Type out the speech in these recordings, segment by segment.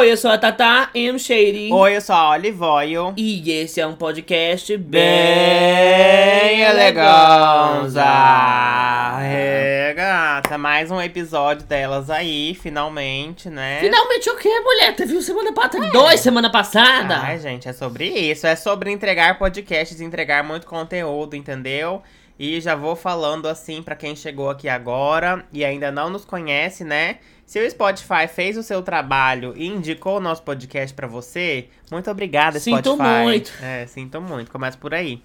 Oi, eu sou a Tata M. Shady. Oi, eu sou a Olivoio. E esse é um podcast Bem eleganza. É, gata, mais um episódio delas aí, finalmente, né? Finalmente o quê, mulher? Teve uma semana passada, dois semana passada. Ai, gente, é sobre isso. É sobre entregar podcasts, entregar muito conteúdo, entendeu? E já vou falando assim pra quem chegou aqui agora e ainda não nos conhece, né? Se o Spotify fez o seu trabalho e indicou o nosso podcast pra você, muito obrigada, Sinto Spotify. muito. É, sinto muito. Começa por aí.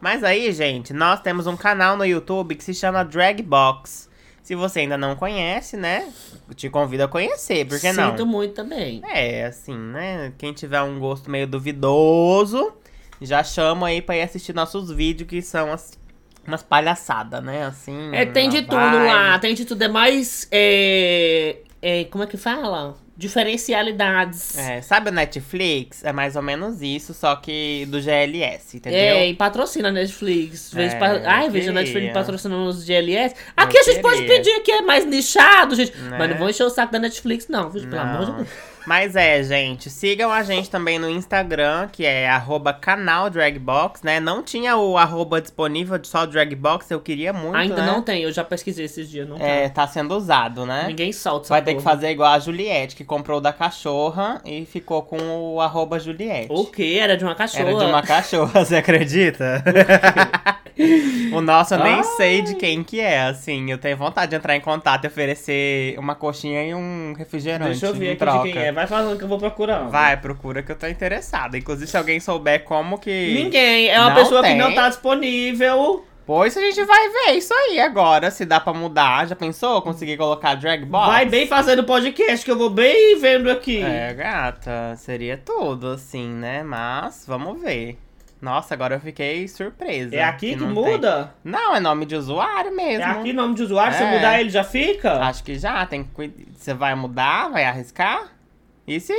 Mas aí, gente, nós temos um canal no YouTube que se chama Dragbox. Se você ainda não conhece, né? Te convido a conhecer, por que não? Sinto muito também. É, assim, né? Quem tiver um gosto meio duvidoso, já chama aí pra ir assistir nossos vídeos, que são as, umas palhaçadas, né? Assim. É, tem de tudo vibe. lá, tem de tudo. É mais. É, é, como é que fala? Diferencialidades. É, sabe o Netflix? É mais ou menos isso, só que do GLS, entendeu? É, e patrocina a Netflix. É, pa... Ai, veja a. Netflix patrocinando os GLS. Aqui a gente pode queria. pedir que é mais nichado, gente. Né? Mas não vou encher o saco da Netflix, não, viu? Pelo amor de Não. Deus. Mas é, gente, sigam a gente também no Instagram, que é arroba canal Dragbox, né? Não tinha o arroba disponível de só Dragbox, eu queria muito, Ainda né? não tem, eu já pesquisei esses dias, não É, tá. tá sendo usado, né? Ninguém solta Vai ter que porra. fazer igual a Juliette, que comprou da cachorra e ficou com o arroba Juliette. O quê? Era de uma cachorra. Era de uma cachorra, você acredita? O nosso eu nem Ai. sei de quem que é, assim. Eu tenho vontade de entrar em contato e oferecer uma coxinha e um refrigerante Deixa eu ver aqui troca. de quem é. Vai falando que eu vou procurar. Vai, procura que eu tô interessada. Inclusive, se alguém souber como que. Ninguém. É uma Não pessoa que tem. não tá disponível. Pois a gente vai ver isso aí agora, se dá pra mudar. Já pensou? Conseguir colocar drag box? Vai bem fazendo podcast, que eu vou bem vendo aqui. É, gata, seria tudo, assim, né? Mas, vamos ver. Nossa, agora eu fiquei surpresa. É aqui que, tem. muda? Não, é nome de usuário É mesmo. aqui nome de usuário, se É. mudar ele já fica? Acho que já, tem que. Você vai mudar, vai arriscar? E se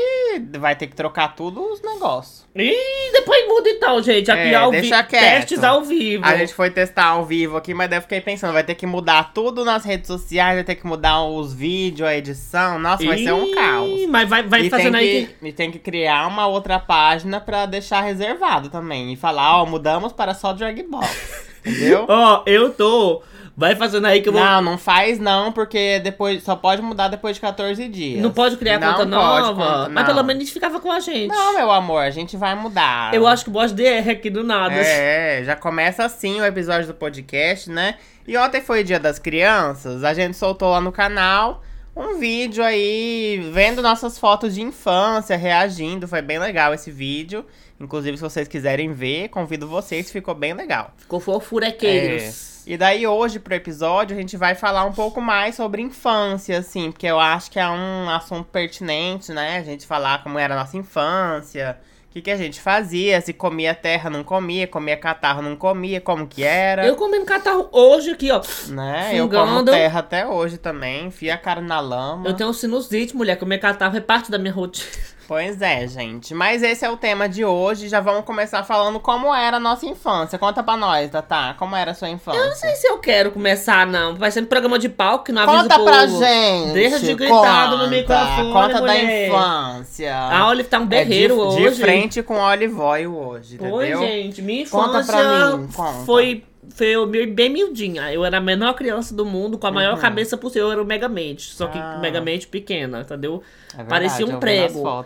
vai ter que trocar tudo os negócios? Ih, depois muda então, gente. Aqui É, ao vivo. Testes ao vivo. A gente foi testar ao vivo aqui, mas daí eu fiquei pensando, vai ter que mudar tudo nas redes sociais, vai ter que mudar os vídeos, a edição. Nossa, vai ser um caos. Mas vai, vai e, fazendo aí. que, e tem que criar uma outra página pra deixar reservado também. E falar, ó, mudamos para só Dragbox. entendeu? Ó, eu tô. Vai fazendo aí que eu vou. Não, não faz não, porque depois só pode mudar depois de 14 dias. Não pode criar Não conta nova. conta- Mas pelo menos ficava com a gente. Não, meu amor, a gente vai mudar. Eu acho que o boss DR aqui do nada. É, já começa assim o episódio do podcast, né? E ontem foi o dia das crianças, a gente soltou lá no canal um vídeo aí vendo nossas fotos de infância, reagindo. Foi bem legal esse vídeo. Inclusive, se vocês quiserem ver, convido vocês, ficou bem legal. Ficou fofurequeiros. E daí hoje pro episódio a gente vai falar um pouco mais sobre infância, assim, porque eu acho que é um assunto pertinente, né? A gente falar como era a nossa infância, o que, que a gente fazia, se comia terra, não comia, comia catarro, não comia, como que era. Eu comendo catarro hoje aqui, ó. Né? Eu como fungando. terra até hoje também, enfia a cara na lama. Eu tenho um sinusite, mulher. Comer catarro é parte da minha rotina. Pois é, gente. Mas esse é o tema de hoje. Já vamos começar falando como era a nossa infância. Conta pra nós, Tatá. Como era a sua infância? Eu não sei se eu quero começar, não. Vai ser um programa de palco que não avisa Conta o pra gente. Deixa de gritado no conta, microfone, Conta da mulher. infância. A Olive tá um É berreiro de, hoje. De frente com o Olive hoje, Oi, entendeu? gente. Minha Conta infância pra mim, conta. foi, foi bem miudinha. Eu era a menor criança do mundo, com a maior Uhum. cabeça possível. Eu era o Megamente. Só que Ah. Megamente pequena, entendeu? É verdade, Parecia um prego.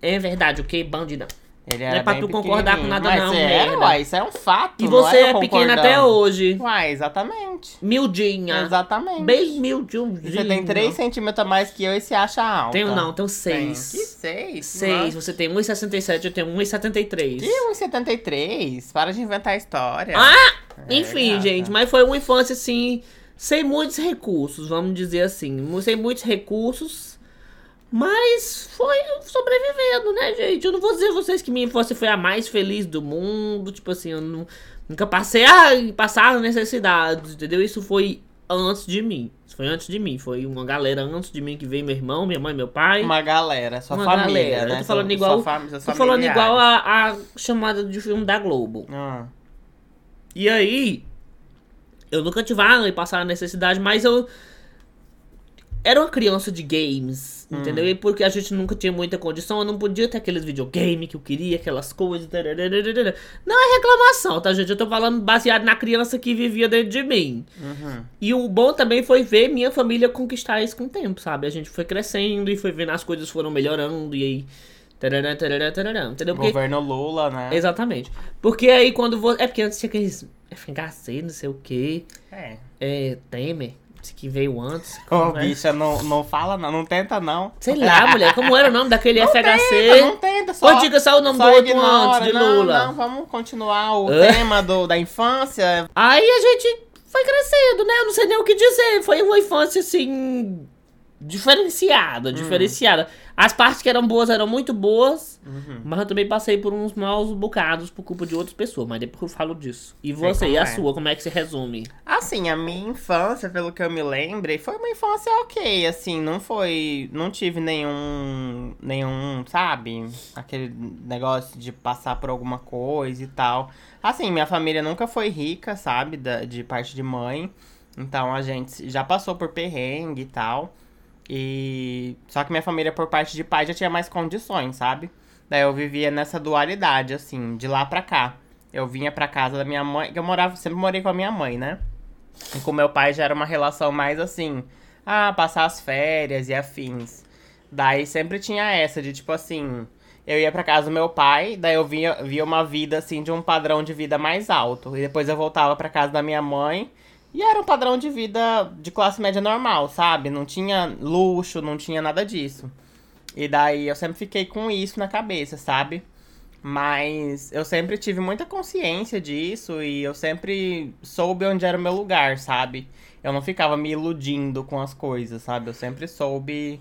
É verdade, o que bandida. Ele Não é pra tu concordar com nada Mas não, é, merda. uai, isso é um fato. E você é, é pequena até hoje. Uai, exatamente. Miudinha. Exatamente. Bem miudinho. E Você tem 3 centímetros a mais que eu e se acha alta. Tenho não, tenho Tem. 6. Que 6? 6. Você tem 1,67, eu tenho 1,73. Que 1,73? Para de inventar história. Ah! É, Enfim, gata. gente, mas foi uma infância assim, sem muitos recursos, vamos dizer assim. Sem muitos recursos, mas foi sobrevivendo, né, gente? Eu não vou dizer a vocês que minha infância foi a mais feliz do mundo, tipo assim, eu não- nunca passei a passar necessidades, entendeu? Isso foi antes de mim. Isso foi antes de mim. Foi uma galera antes de mim que veio meu irmão, minha mãe, meu pai. Uma galera, sua Uma família, galera. né? Eu tô falando Sua- igual- sua fam- Tô falando igual a, a chamada de filme da Globo. Ah. E aí, eu nunca tive ah, passar necessidade, mas eu era uma criança de games, Hum. entendeu? E porque a gente nunca tinha muita condição, eu não podia ter aqueles videogame que eu queria, aquelas coisas. tarararara. Não é reclamação, tá, gente? Eu tô falando baseado na criança que vivia dentro de mim. Uhum. E o bom também foi ver minha família conquistar isso com o tempo, sabe? A gente foi crescendo e foi vendo as coisas foram melhorando e aí. tarará, tarará, tarará, entendeu? Porque Governo Lula, né? Exatamente. Porque aí quando você. É porque antes tinha aqueles. FHC, não sei o que. É. É. Temer. Que veio antes. Ô, é? bicha, não, não fala não, não tenta não. Sei lá, mulher. Como era o nome daquele Não FHC? tenta, não tenta, só, Ou diga só o nome do só outro ignora. antes, de não, Lula. Não, vamos continuar o Hã? tema do, da infância. Aí a gente foi crescendo, né? Eu não sei nem o que dizer. Foi uma infância assim. Diferenciada, Hum. diferenciada. As partes que eram boas eram muito boas, Uhum. mas eu também passei por uns maus bocados por culpa de outras pessoas. Mas depois eu falo disso. E você, e a é. sua, como é que se resume? Assim, a minha infância, pelo que eu me lembrei, foi uma infância ok, assim, não foi, não tive nenhum, nenhum, sabe, aquele negócio de passar por alguma coisa e tal. Assim, minha família nunca foi rica, sabe, da, de parte de mãe, então a gente já passou por perrengue e tal, e só que minha família por parte de pai já tinha mais condições, sabe? Daí eu vivia nessa dualidade, assim, de lá pra cá. Eu vinha pra casa da minha mãe, que eu morava, sempre morei com a minha mãe, né? E com meu pai já era uma relação mais assim, ah, passar as férias e afins. Daí sempre tinha essa de tipo assim, eu ia pra casa do meu pai, daí eu via, via uma vida assim de um padrão de vida mais alto. E depois eu voltava pra casa da minha mãe e era um padrão de vida de classe média normal, sabe? Não tinha luxo, não tinha nada disso. E daí eu sempre fiquei com isso na cabeça, sabe? Mas eu sempre tive muita consciência disso e eu sempre soube onde era o meu lugar, sabe? Eu não ficava me iludindo com as coisas, sabe? Eu sempre soube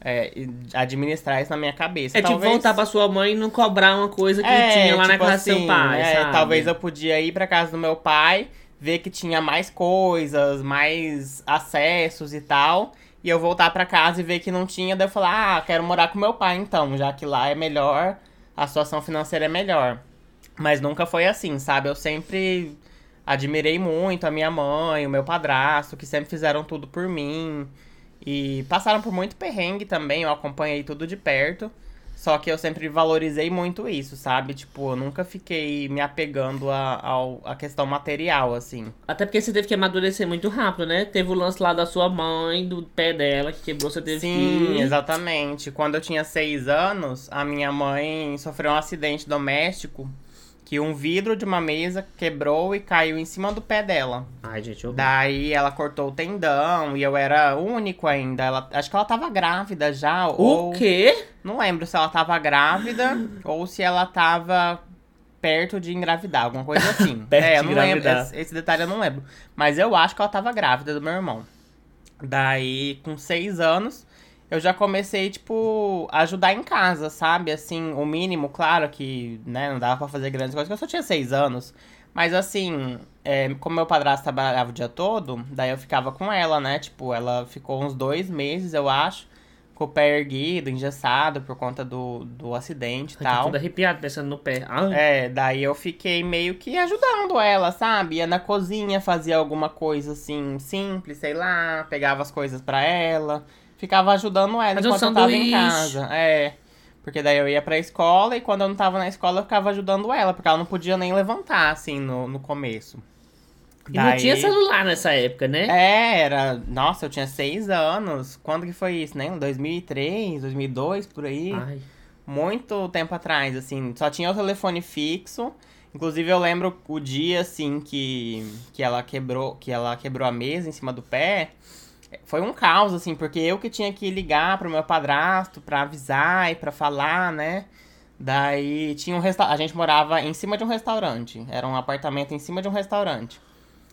é, administrar isso na minha cabeça. É tipo Talvez- voltar pra sua mãe e não cobrar uma coisa que É, tinha lá na tipo casa do seu assim, pai, é, sabe? Talvez eu podia ir pra casa do meu pai, ver que tinha mais coisas, mais acessos e tal. E eu voltar pra casa e ver que não tinha, daí eu falar, ah, quero morar com meu pai então, já que lá é melhor, a situação financeira é melhor. Mas nunca foi assim, sabe? Eu sempre admirei muito a minha mãe, o meu padrasto, que sempre fizeram tudo por mim. E passaram por muito perrengue também, eu acompanhei tudo de perto. Só que eu sempre valorizei muito isso, sabe? Tipo, eu nunca fiquei me apegando a, ao- a questão material, assim. Até porque você teve que amadurecer muito rápido, né? Teve o lance lá da sua mãe, do pé dela, que quebrou, você teve Sim, que... exatamente. Quando eu tinha seis anos, a minha mãe sofreu um acidente doméstico que um vidro de uma mesa quebrou e caiu em cima do pé dela. Ai, gente, eu... Daí ela cortou o tendão e eu era único ainda. Ela, acho que ela tava grávida já. O ou quê? Não lembro se ela tava grávida ou se ela tava perto de engravidar, alguma coisa assim. Perto é, eu não lembro. Esse, esse detalhe eu não lembro. Mas eu acho que ela tava grávida do meu irmão. Daí, com seis anos, eu já comecei, tipo, a ajudar em casa, sabe? Assim, o mínimo, claro que, né, não dava pra fazer grandes coisas, porque eu só tinha seis anos. Mas assim, é, como meu padrasto trabalhava o dia todo, daí eu ficava com ela, né? Tipo, ela ficou uns dois meses, eu acho, com o pé erguido, engessado, por conta do, do acidente e tô tal. tudo arrepiado pensando no pé. Ai, É, daí eu fiquei meio que ajudando ela, sabe? Ia na cozinha, fazia alguma coisa assim, simples, sei lá, pegava as coisas pra ela, ficava ajudando ela um enquanto eu tava em casa. É. Porque daí eu ia pra escola e quando eu não tava na escola eu ficava ajudando ela, porque ela não podia nem levantar, assim, no, no começo. E não tinha celular nessa época, né? É, era. Nossa, eu tinha seis anos. Quando que foi isso? Nem 2003, 2002, por aí Ai. muito tempo atrás, assim, só tinha o telefone fixo. Inclusive eu lembro o dia assim que que ela quebrou, que ela quebrou a mesa em cima do pé. Foi um caos assim, porque eu que tinha que ligar pro meu padrasto pra avisar e pra falar, né? Daí tinha um restaurante, a gente morava em cima de um restaurante, era um apartamento em cima de um restaurante.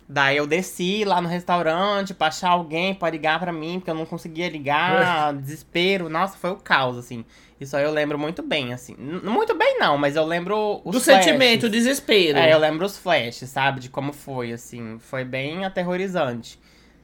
Daí eu desci lá no restaurante pra achar alguém pra ligar pra mim, porque eu não conseguia ligar, desespero. Nossa, foi o caos, assim. Isso aí eu lembro muito bem, assim. N- Muito bem não, mas eu lembro os Do flashes. sentimento, o desespero. É, eu lembro os flashes, sabe? De como foi, assim. Foi bem aterrorizante.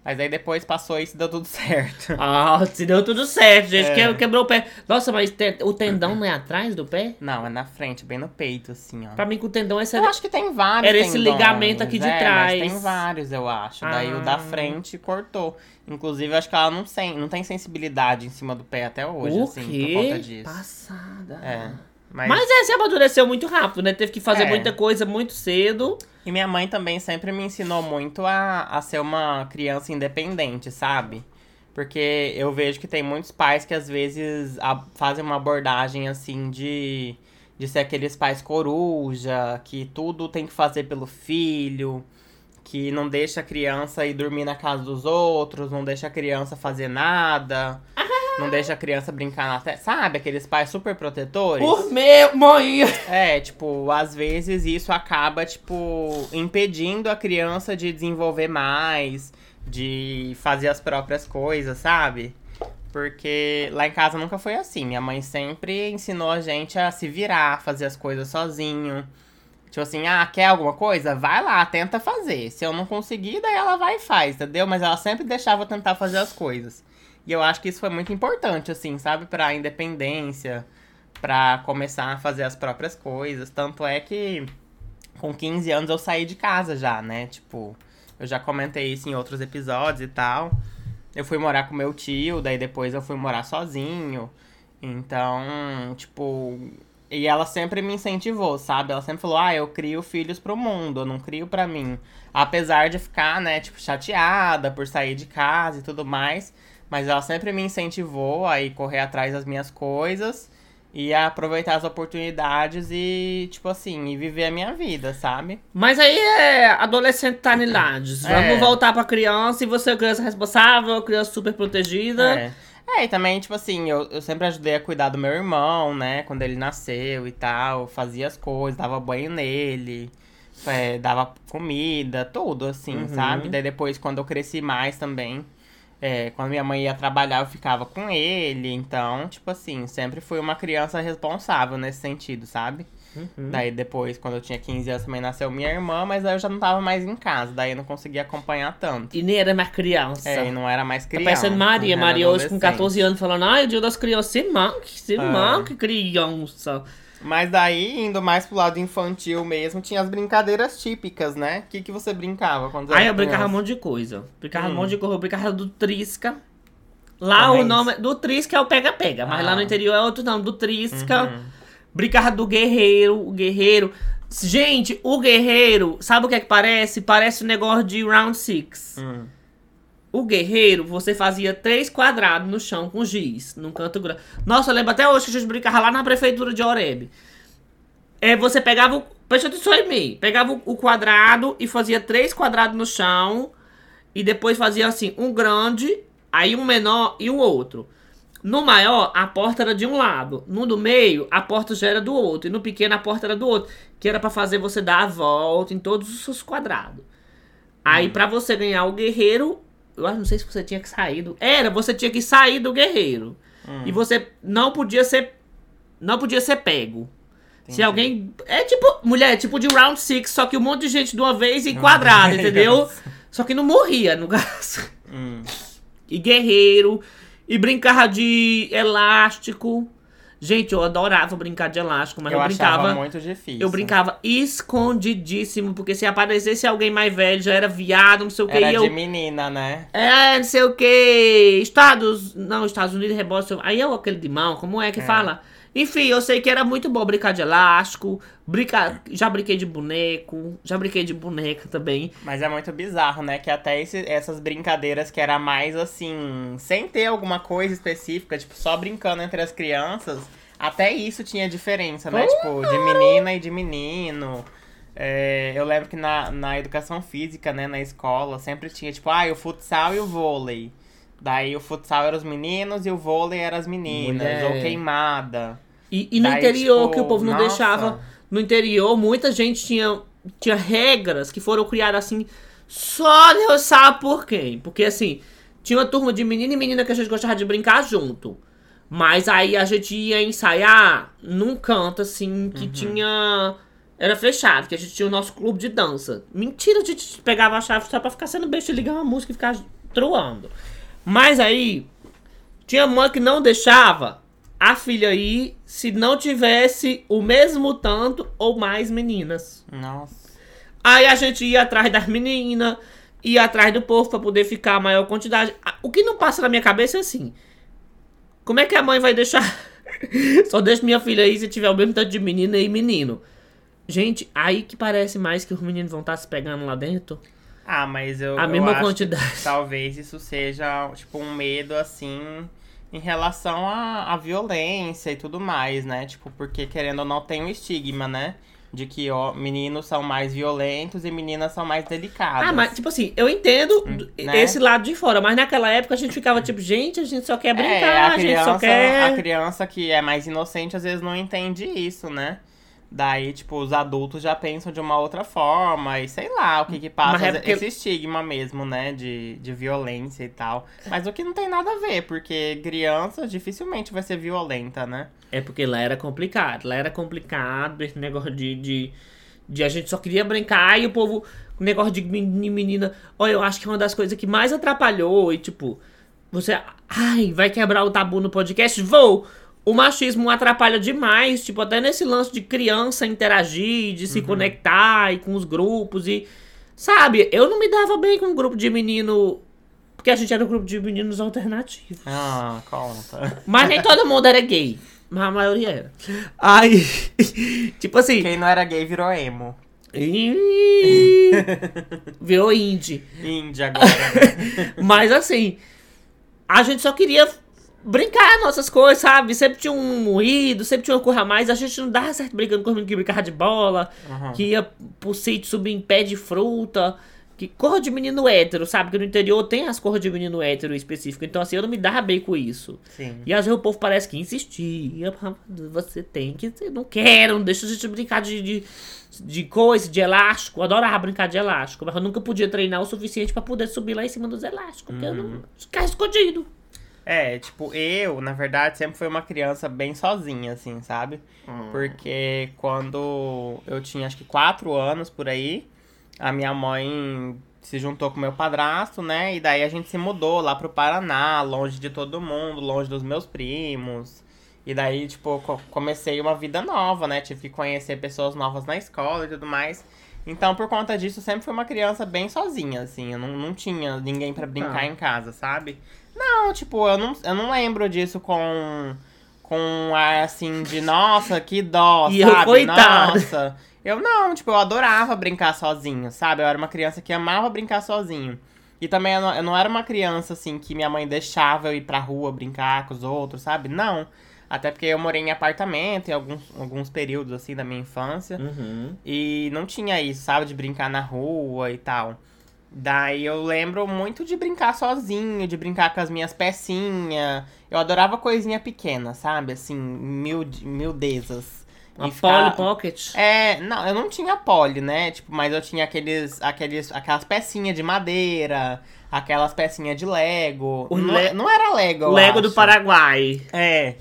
Mas aí depois passou isso e deu tudo certo. Ah, se deu tudo certo, gente. É. Que- Quebrou o pé. Nossa, mas te- o tendão não é atrás do pé? Não, é na frente, bem no peito, assim, ó. Pra mim, que o tendão é essa. Eu acho que tem vários Era esse tendões, ligamento aqui de é, trás. Mas tem vários, eu acho. Daí o Ah. da frente cortou. Inclusive, eu acho que ela não, sem, não tem sensibilidade em cima do pé até hoje, o assim, quê? por conta disso. Passada. É. Mas, Mas é, você amadureceu muito rápido, né? Teve que fazer É. muita coisa muito cedo. E minha mãe também sempre me ensinou muito a, a ser uma criança independente, sabe? Porque eu vejo que tem muitos pais que às vezes a- fazem uma abordagem assim de, de ser aqueles pais coruja, que tudo tem que fazer pelo filho, que não deixa a criança ir dormir na casa dos outros, não deixa a criança fazer nada, não deixa a criança brincar na terra. Sabe? Aqueles pais super protetores. Por meu, mãe! É, tipo, às vezes isso acaba, tipo, impedindo a criança de desenvolver mais, de fazer as próprias coisas, sabe? Porque lá em casa nunca foi assim. Minha mãe sempre ensinou a gente a se virar, fazer as coisas sozinho. Tipo assim, ah, quer alguma coisa? Vai lá, tenta fazer. Se eu não conseguir, daí ela vai e faz, entendeu? Mas ela sempre deixava eu tentar fazer as coisas. E eu acho que isso foi muito importante, assim, sabe? Pra independência, pra começar a fazer as próprias coisas. Tanto é que com 15 anos eu saí de casa já, né? Tipo, eu já comentei isso em outros episódios e tal. Eu fui morar com meu tio, daí depois eu fui morar sozinho. Então, tipo. E ela sempre me incentivou, sabe? Ela sempre falou: ah, eu crio filhos pro mundo, eu não crio pra mim. Apesar de ficar, né, tipo, chateada por sair de casa e tudo mais. Mas ela sempre me incentivou a ir correr atrás das minhas coisas e a aproveitar as oportunidades e, tipo assim, e viver a minha vida, sabe? Mas aí é adolescentanidades. É. Vamos voltar pra criança e você é criança responsável, criança super protegida. É. É, e também, tipo assim, eu, eu sempre ajudei a cuidar do meu irmão, né? Quando ele nasceu e tal. Fazia as coisas, dava banho nele, é, dava comida, tudo, assim, Uhum. sabe? Daí depois, quando eu cresci mais também, é, quando minha mãe ia trabalhar, eu ficava com ele. Então, tipo assim, sempre fui uma criança responsável nesse sentido, sabe? Uhum. Daí depois, quando eu tinha 15 anos, também nasceu minha irmã, mas aí eu já não tava mais em casa, daí eu não conseguia acompanhar tanto. E nem era mais criança. É, e não era mais Tá criança. parecendo Maria. era Maria hoje com adolescente. 14 anos falando, ai, o dia das crianças, se manque, se É. manque, criança. Mas daí, indo mais pro lado infantil mesmo, tinha as brincadeiras típicas, né? O que, que você brincava quando Aí era eu brincava um criança? monte de coisa. Brincava um Hum. monte de coisa. Eu brincava do Trisca. Lá Também o nome do Trisca é o pega-pega, mas Ah. lá no interior é outro nome, do Trisca. Uhum. Brincava do guerreiro, o guerreiro. Gente, o guerreiro, sabe o que é que parece? Parece um negócio de round six. Hum. O guerreiro, você fazia três quadrados no chão com giz, num canto grande. Nossa, eu lembro até hoje que a gente brincava lá na prefeitura de Oreb. É, você pegava o. Presta atenção em mim. Pegava o- o quadrado e fazia três quadrados no chão. E depois fazia assim, um grande, aí um menor e um outro. No maior, a porta era de um lado. No do meio, a porta já era do outro. E no pequeno, a porta era do outro. Que era pra fazer você dar a volta em todos os quadrados. Aí, pra você ganhar o guerreiro, eu acho, não sei se você tinha que sair do. Era, você tinha que sair do guerreiro. E você não podia ser. Não podia ser pego. Se Entendi. alguém. É tipo. Mulher, é tipo de round six, só que um monte de gente de uma vez em quadrado, entendeu? Só que não morria, no caso. Hum. E guerreiro. E brincava de elástico. Gente, eu adorava brincar de elástico, mas eu, eu brincava. muito difícil. Eu brincava escondidíssimo, porque se aparecesse alguém mais velho, já era viado, não sei o que. Era e eu, de menina, né? é, não sei o que. Estados. Não, Estados Unidos rebote. Aí é aquele de mão, como é que fala? Enfim, eu sei que era muito bom brincar de elástico. Brincar, já brinquei de boneco. Já brinquei de boneca também. Mas é muito bizarro, né? Que até esse- essas brincadeiras que era mais assim, sem ter alguma coisa específica, tipo, só brincando entre as crianças, até isso tinha diferença, né? Tipo, de menina e de menino. É, eu lembro que na, na educação física, né, na escola, sempre tinha, tipo, ah, o futsal e o vôlei. Daí o futsal era os meninos e o vôlei era as meninas, Mulher. ou queimada. E, e no Daí, interior, tipo, que o povo não nossa. deixava. No interior, muita gente tinha, tinha regras que foram criadas assim. Só Deus sabe por quê. Porque assim, tinha uma turma de menino e menina que a gente gostava de brincar junto. Mas aí a gente ia ensaiar num canto assim Uhum. que tinha. Era fechado, que a gente tinha o nosso clube de dança. Mentira, a gente pegava a chave só pra ficar sendo besta, ligar uma música e ficar truando. Mas aí, tinha mãe que não deixava a filha ir se não tivesse o mesmo tanto ou mais meninas. Nossa. Aí a gente ia atrás das meninas, ia atrás do povo pra poder ficar a maior quantidade. O que não passa na minha cabeça é assim: como é que a mãe vai deixar? Só deixa minha filha aí se tiver o mesmo tanto de menina e menino. Gente, aí que parece mais que os meninos vão estar se pegando lá dentro. Ah, mas eu, A eu mesma quantidade. talvez isso seja, tipo, um medo, assim, em relação à, à violência e tudo mais, né? Tipo, porque querendo ou não tem um estigma, né? De que ó, meninos são mais violentos e meninas são mais delicadas. Ah, mas, tipo assim, eu entendo d- né? esse lado de fora, mas naquela época a gente ficava tipo, gente, a gente só quer É, brincar, a a gente só criança, quer. a criança que é mais inocente às vezes não entende isso, né? Daí, tipo, os adultos já pensam de uma outra forma e sei lá o que que passa, é esse estigma mesmo, né, de, de violência e tal. Mas o que não tem nada a ver, porque criança dificilmente vai ser violenta, né? É porque lá era complicado. Lá era complicado esse negócio de, de, de a gente só queria brincar e o povo. O negócio de menina. Olha, eu acho que uma das coisas que mais atrapalhou e tipo. Você. Ai, vai quebrar o tabu no podcast? Vou! O machismo atrapalha demais, tipo, até nesse lance de criança interagir, de se conectar e com os grupos e. Sabe, eu não me dava bem com um grupo de menino. Porque a gente era um grupo de meninos alternativos. Ah, conta. Mas nem todo mundo era gay. Mas a maioria era. Aí, tipo assim. Quem não era gay virou emo. ih, Virou indie. Índia agora. né? Mas assim, a gente só queria brincar nossas coisas, sabe? Sempre tinha um moído, sempre tinha uma coisa a mais. A gente não dava certo brincando com os meninos que brincava de bola, Uhum. que ia pro sítio subir em pé de fruta. Que cor de menino hétero, sabe? Que no interior tem as cores de menino hétero específico. Então, assim, eu não me dava bem com isso. Sim. E às vezes o povo parece que insistia. Você tem que. Eu não quero, não deixa a gente brincar de, de, de coisa, de elástico. Eu adorava brincar de elástico, mas eu nunca podia treinar o suficiente pra poder subir lá em cima dos elásticos. Porque eu não. Ficar escondido. É, tipo, eu, na verdade, sempre fui uma criança bem sozinha, assim, sabe? Porque quando eu tinha acho que quatro anos por aí, a minha mãe se juntou com meu padrasto, né? E daí a gente se mudou lá pro Paraná, longe de todo mundo, longe dos meus primos. E daí, tipo, co- comecei uma vida nova, né? Tive que conhecer pessoas novas na escola e tudo mais. Então, por conta disso, eu sempre fui uma criança bem sozinha, assim. Eu não, não tinha ninguém pra brincar Tá. em casa, sabe? Não, tipo, eu não, eu não lembro disso com, com um ar assim de nossa, que dó, E eu, sabe? coitada. Nossa. Eu não, tipo, eu adorava brincar sozinho, sabe? Eu era uma criança que amava brincar sozinho. E também eu não, eu não era uma criança, assim, que minha mãe deixava eu ir pra rua brincar com os outros, sabe? Não. Até porque eu morei em apartamento em alguns, alguns períodos, assim, da minha infância. Uhum. E não tinha isso, sabe? De brincar na rua e tal. Daí eu lembro muito de brincar sozinho, de brincar com as minhas pecinhas. Eu adorava coisinha pequena, sabe? Assim, mild, miudezas. Uma E ficar- Polly Pocket. É, não, eu não tinha pole, né? Tipo, mas eu tinha aqueles, aqueles, aquelas pecinhas de madeira, aquelas pecinhas de Lego. O não, Le- é- não era Lego, Lego do. Paraguai. É.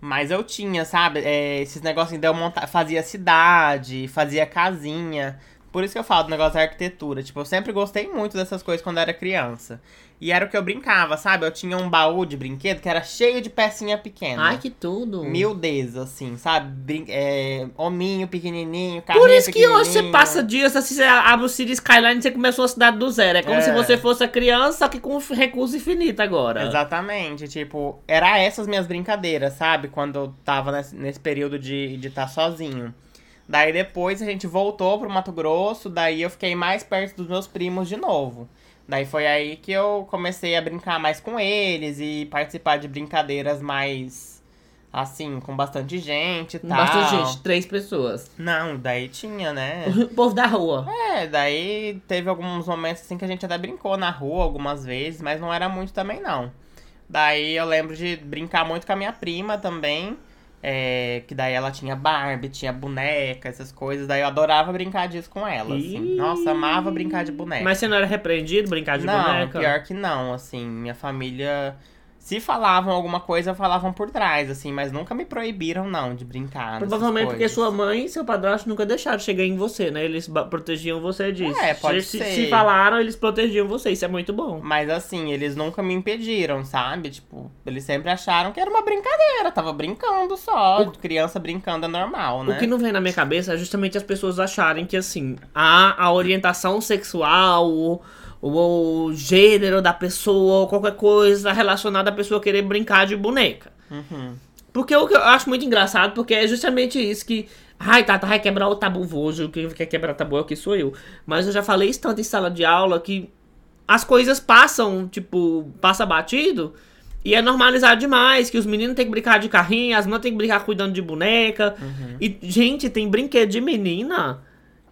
Mas eu tinha, sabe? É, esses negocinhos de eu montar. Fazia cidade, fazia casinha. Por isso que eu falo do negócio da arquitetura. Tipo, eu sempre gostei muito dessas coisas quando era criança. E era o que eu brincava, sabe? Eu tinha um baú de brinquedo que era cheio de pecinha pequena. Ai, que tudo. Miudez, assim, sabe? Brin é, hominho pequenininho, Por isso que hoje você passa dias assim, você abre o City Skyline e você começou a cidade do zero. É como É. se você fosse a criança, só que com recurso infinito agora. Exatamente, tipo, era essas minhas brincadeiras, sabe? Quando eu tava nesse, nesse período de estar de tá sozinho. Daí depois a gente voltou pro Mato Grosso, daí eu fiquei mais perto dos meus primos de novo. Daí foi aí que eu comecei a brincar mais com eles e participar de brincadeiras mais assim, com bastante gente e tal. Bastante gente, três pessoas. Não, daí tinha, né? O povo da rua. É, daí teve alguns momentos assim que a gente até brincou na rua algumas vezes, mas não era muito também não. Daí eu lembro de brincar muito com a minha prima também. É, que daí ela tinha Barbie, tinha boneca, essas coisas. Daí eu adorava brincar disso com ela, assim. Nossa, amava brincar de boneca. Mas você não era repreendido brincar de não, boneca? pior que não, assim. Minha família Se falavam alguma coisa, falavam por trás, assim, mas nunca me proibiram, não, de brincar. Provavelmente porque sua mãe e seu padrasto nunca deixaram chegar em você, né? Eles protegiam você disso. É, pode se, ser. Se falaram, eles protegiam você. Isso é muito bom. Mas assim, eles nunca me impediram, sabe? Tipo, eles sempre acharam que era uma brincadeira, tava brincando só. Criança brincando é normal, né? O que não vem na minha cabeça é justamente as pessoas acharem que, assim, a, a orientação sexual, o, o, o gênero da pessoa, ou qualquer coisa relacionada à pessoa querer brincar de boneca. Uhum. Porque o que eu acho muito engraçado, porque é justamente isso que. Ai, Tata, vai quebrar o tabu hoje. O que quer quebrar tabu é o que sou eu. Mas eu já falei isso tanto em sala de aula que as coisas passam, tipo, passa batido. E é normalizado demais, que os meninos têm que brincar de carrinho, as meninas têm que brincar cuidando de boneca. E, gente, tem brinquedo de menina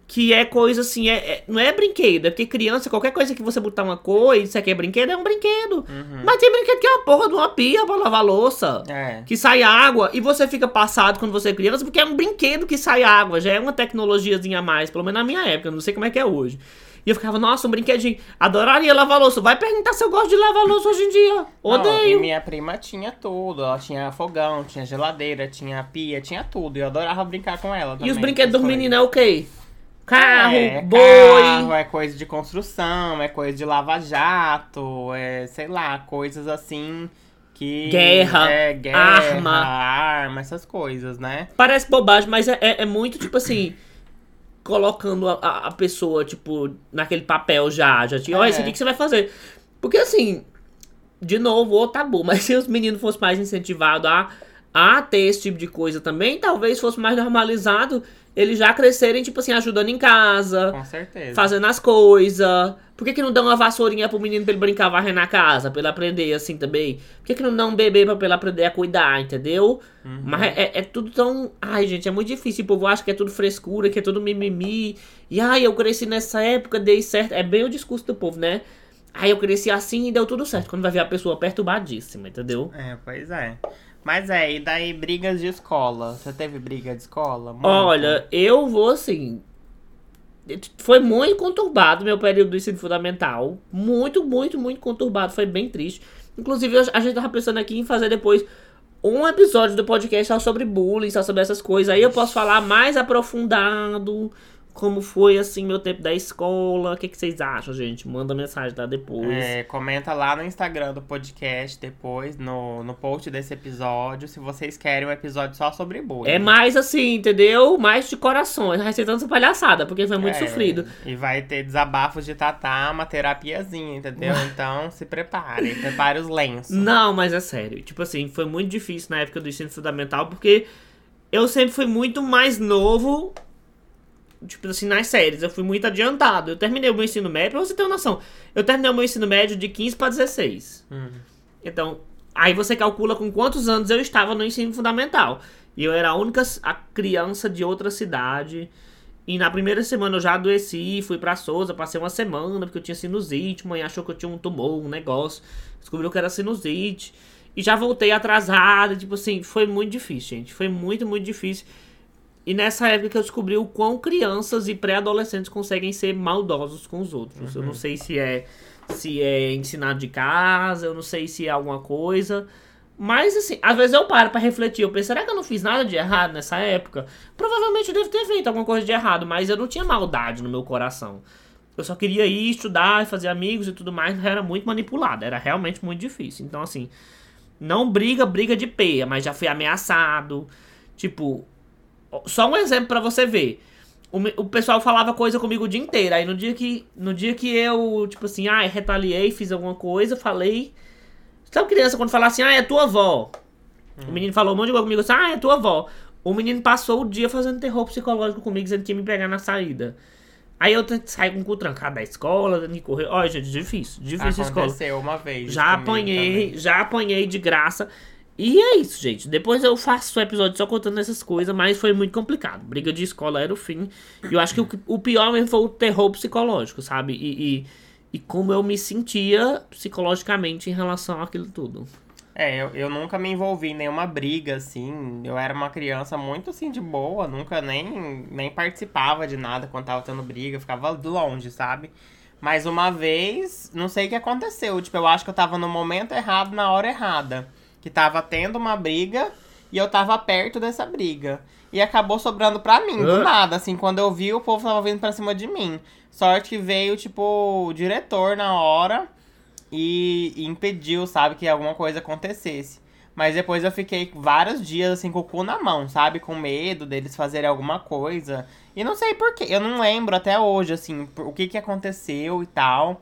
que é coisa assim, é, é- não é brinquedo, é porque criança, qualquer coisa que você botar uma coisa, isso aqui é brinquedo, é um brinquedo. Mas tem brinquedo que é uma porra de uma pia pra lavar louça É. que sai água e você fica passado quando você é criança porque é um brinquedo que sai água, já é uma tecnologiazinha a mais, pelo menos na minha época, eu não sei como é que é hoje. E eu ficava, nossa, um brinquedinho, adoraria lavar louça. Vai perguntar se eu gosto de lavar louça hoje em dia. Não, e Odeio. minha prima tinha tudo. Ela tinha fogão, tinha geladeira, tinha pia, tinha tudo. E eu adorava brincar com ela E também. os brinquedos dos meninos é o quê? Carro, É, boi. Carro, é coisa de construção, é coisa de lava-jato, é, sei lá, coisas assim que... Guerra, é, guerra, arma. arma, essas coisas, né? Parece bobagem, mas é, é- é muito, tipo assim, colocando a, a- pessoa, tipo, naquele papel já. Já tinha, olha, É. isso aqui que você vai fazer. Porque assim, de novo, o tabu, mas se os meninos fossem mais incentivados a, a ter esse tipo de coisa também, talvez fosse mais normalizado eles já crescerem, tipo assim, ajudando em casa, Com certeza. fazendo as coisas. Por que, que não dão uma vassourinha pro menino pra ele brincar varrendo a casa? Pra ele aprender assim também? Por que, que não dão um bebê pra ele aprender a cuidar, entendeu? Uhum. Mas é, é tudo tão. Ai, gente, é muito difícil. O povo acha que é tudo frescura, que é tudo mimimi. E ai, eu cresci nessa época, dei certo. É bem o discurso do povo, né? Aí eu cresci assim e deu tudo certo. Quando vai ver a pessoa perturbadíssima, entendeu? É, pois é. Mas é, e daí brigas de escola? Você teve briga de escola? Muito? Olha, eu vou assim. Foi muito conturbado meu período do ensino fundamental. Muito, muito, muito conturbado. Foi bem triste. Inclusive, a gente tava pensando aqui em fazer depois um episódio do podcast só sobre bullying, só sobre essas coisas. Aí eu posso falar mais aprofundado como foi, assim, meu tempo da escola. O que, que vocês acham, gente? Manda mensagem lá depois. É, comenta lá no Instagram do podcast depois, no, no post desse episódio, se vocês querem um episódio só sobre bullying. É mais assim, entendeu? Mais de coração. Receitando essa palhaçada, porque foi muito É, sofrido. E vai ter desabafos de tatá, uma terapiazinha, entendeu? Então se prepare, prepare os lenços. Não, mas é sério. Tipo assim, foi muito difícil na época do ensino fundamental, porque eu sempre fui muito mais novo. Tipo assim, nas séries, eu fui muito adiantado. Eu terminei o meu ensino médio, pra você ter uma noção. Eu terminei o meu ensino médio de 15 para 16. Hum. Então, aí você calcula com quantos anos eu estava no ensino fundamental. E eu era a única a criança de outra cidade. E na primeira semana eu já adoeci, fui pra Souza, passei uma semana porque eu tinha sinusite. Mãe achou que eu tinha um tumor, um negócio. Descobriu que era sinusite. E já voltei atrasada. Tipo assim, foi muito difícil, gente. Foi muito, muito difícil. E nessa época que eu descobri o quão crianças e pré-adolescentes conseguem ser maldosos com os outros. Eu não sei se é se é ensinado de casa, eu não sei se é alguma coisa. Mas assim, às vezes eu paro pra refletir. Eu penso, será que eu não fiz nada de errado nessa época? Provavelmente eu devo ter feito alguma coisa de errado, mas eu não tinha maldade no meu coração. Eu só queria ir estudar, fazer amigos e tudo mais, mas era muito manipulado, era realmente muito difícil. Então, assim, não briga, briga de peia, mas já fui ameaçado. Tipo, só um exemplo pra você ver. O, o pessoal falava coisa comigo o dia inteiro. Aí no dia que, no dia que eu, tipo assim, ah, retaliei, fiz alguma coisa, falei. Sabe criança quando fala assim, ah, é tua avó? O menino falou um monte de coisa comigo assim, ah, é tua avó. O menino passou o dia fazendo terror psicológico comigo, dizendo que ia me pegar na saída. Aí eu sair com o cu trancado da escola, tendo que correr. Olha, gente, difícil, difícil a escola. Aconteceu uma vez. Já apanhei, também. já apanhei de graça. E é isso, gente. Depois eu faço o episódio só contando essas coisas, mas foi muito complicado. Briga de escola era o fim. E eu acho que o, o pior mesmo foi o terror psicológico, sabe? E, e, e como eu me sentia psicologicamente em relação àquilo tudo. É, eu, eu nunca me envolvi em nenhuma briga, assim. Eu era uma criança muito, assim, de boa. Nunca nem, nem participava de nada quando tava tendo briga. Ficava longe, sabe? Mas uma vez, não sei o que aconteceu. Tipo, eu acho que eu tava no momento errado, na hora errada. Que tava tendo uma briga e eu tava perto dessa briga. E acabou sobrando pra mim, do nada. Assim, quando eu vi, o povo tava vindo pra cima de mim. Sorte que veio, tipo, o diretor na hora e, e impediu, sabe, que alguma coisa acontecesse. Mas depois eu fiquei vários dias, assim, com o cu na mão, sabe? Com medo deles fazerem alguma coisa. E não sei porquê. Eu não lembro até hoje, assim, o que que aconteceu e tal.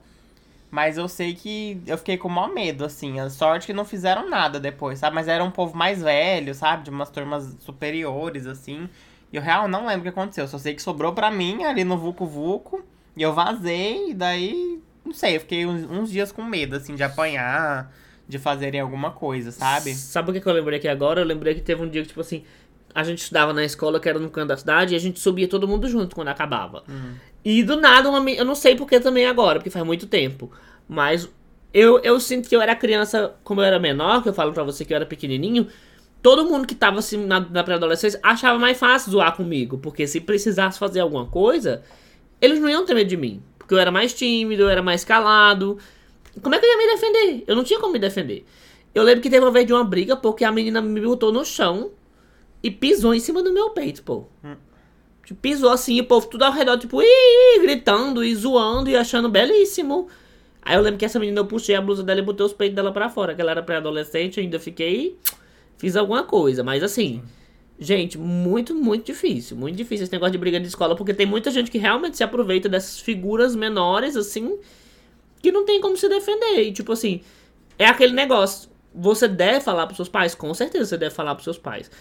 Mas eu sei que eu fiquei com o maior medo, assim. A sorte que não fizeram nada depois, sabe? Mas era um povo mais velho, sabe? De umas turmas superiores, assim. E eu real não lembro o que aconteceu. Só sei que sobrou pra mim ali no Vucu Vucu. E eu vazei, e daí. Não sei, eu fiquei uns, uns dias com medo, assim, de apanhar, de fazerem alguma coisa, sabe? Sabe o que que eu lembrei aqui agora? Eu lembrei que teve um dia que, tipo assim, a gente estudava na escola que era no canto da cidade e a gente subia todo mundo junto quando acabava. E do nada, uma, eu não sei porque também agora, porque faz muito tempo. Mas eu, eu sinto que eu era criança, como eu era menor, que eu falo pra você que eu era pequenininho. Todo mundo que tava assim na, na pré-adolescência achava mais fácil zoar comigo. Porque se precisasse fazer alguma coisa, eles não iam ter medo de mim. Porque eu era mais tímido, eu era mais calado. Como é que eu ia me defender? Eu não tinha como me defender. Eu lembro que teve uma vez de uma briga, porque a menina me botou no chão e pisou em cima do meu peito, pô. Tipo, pisou assim, e o povo tudo ao redor, tipo, ih, gritando e zoando e achando belíssimo. Aí eu lembro que essa menina, eu puxei a blusa dela e botei os peitos dela pra fora, que ela era pré-adolescente, ainda fiquei. Fiz alguma coisa, mas assim. Gente, muito, muito difícil. Muito difícil esse negócio de briga de escola, porque tem muita gente que realmente se aproveita dessas figuras menores, assim, que não tem como se defender. E, tipo assim, é aquele negócio. Você deve falar pros seus pais? Com certeza você deve falar pros seus pais.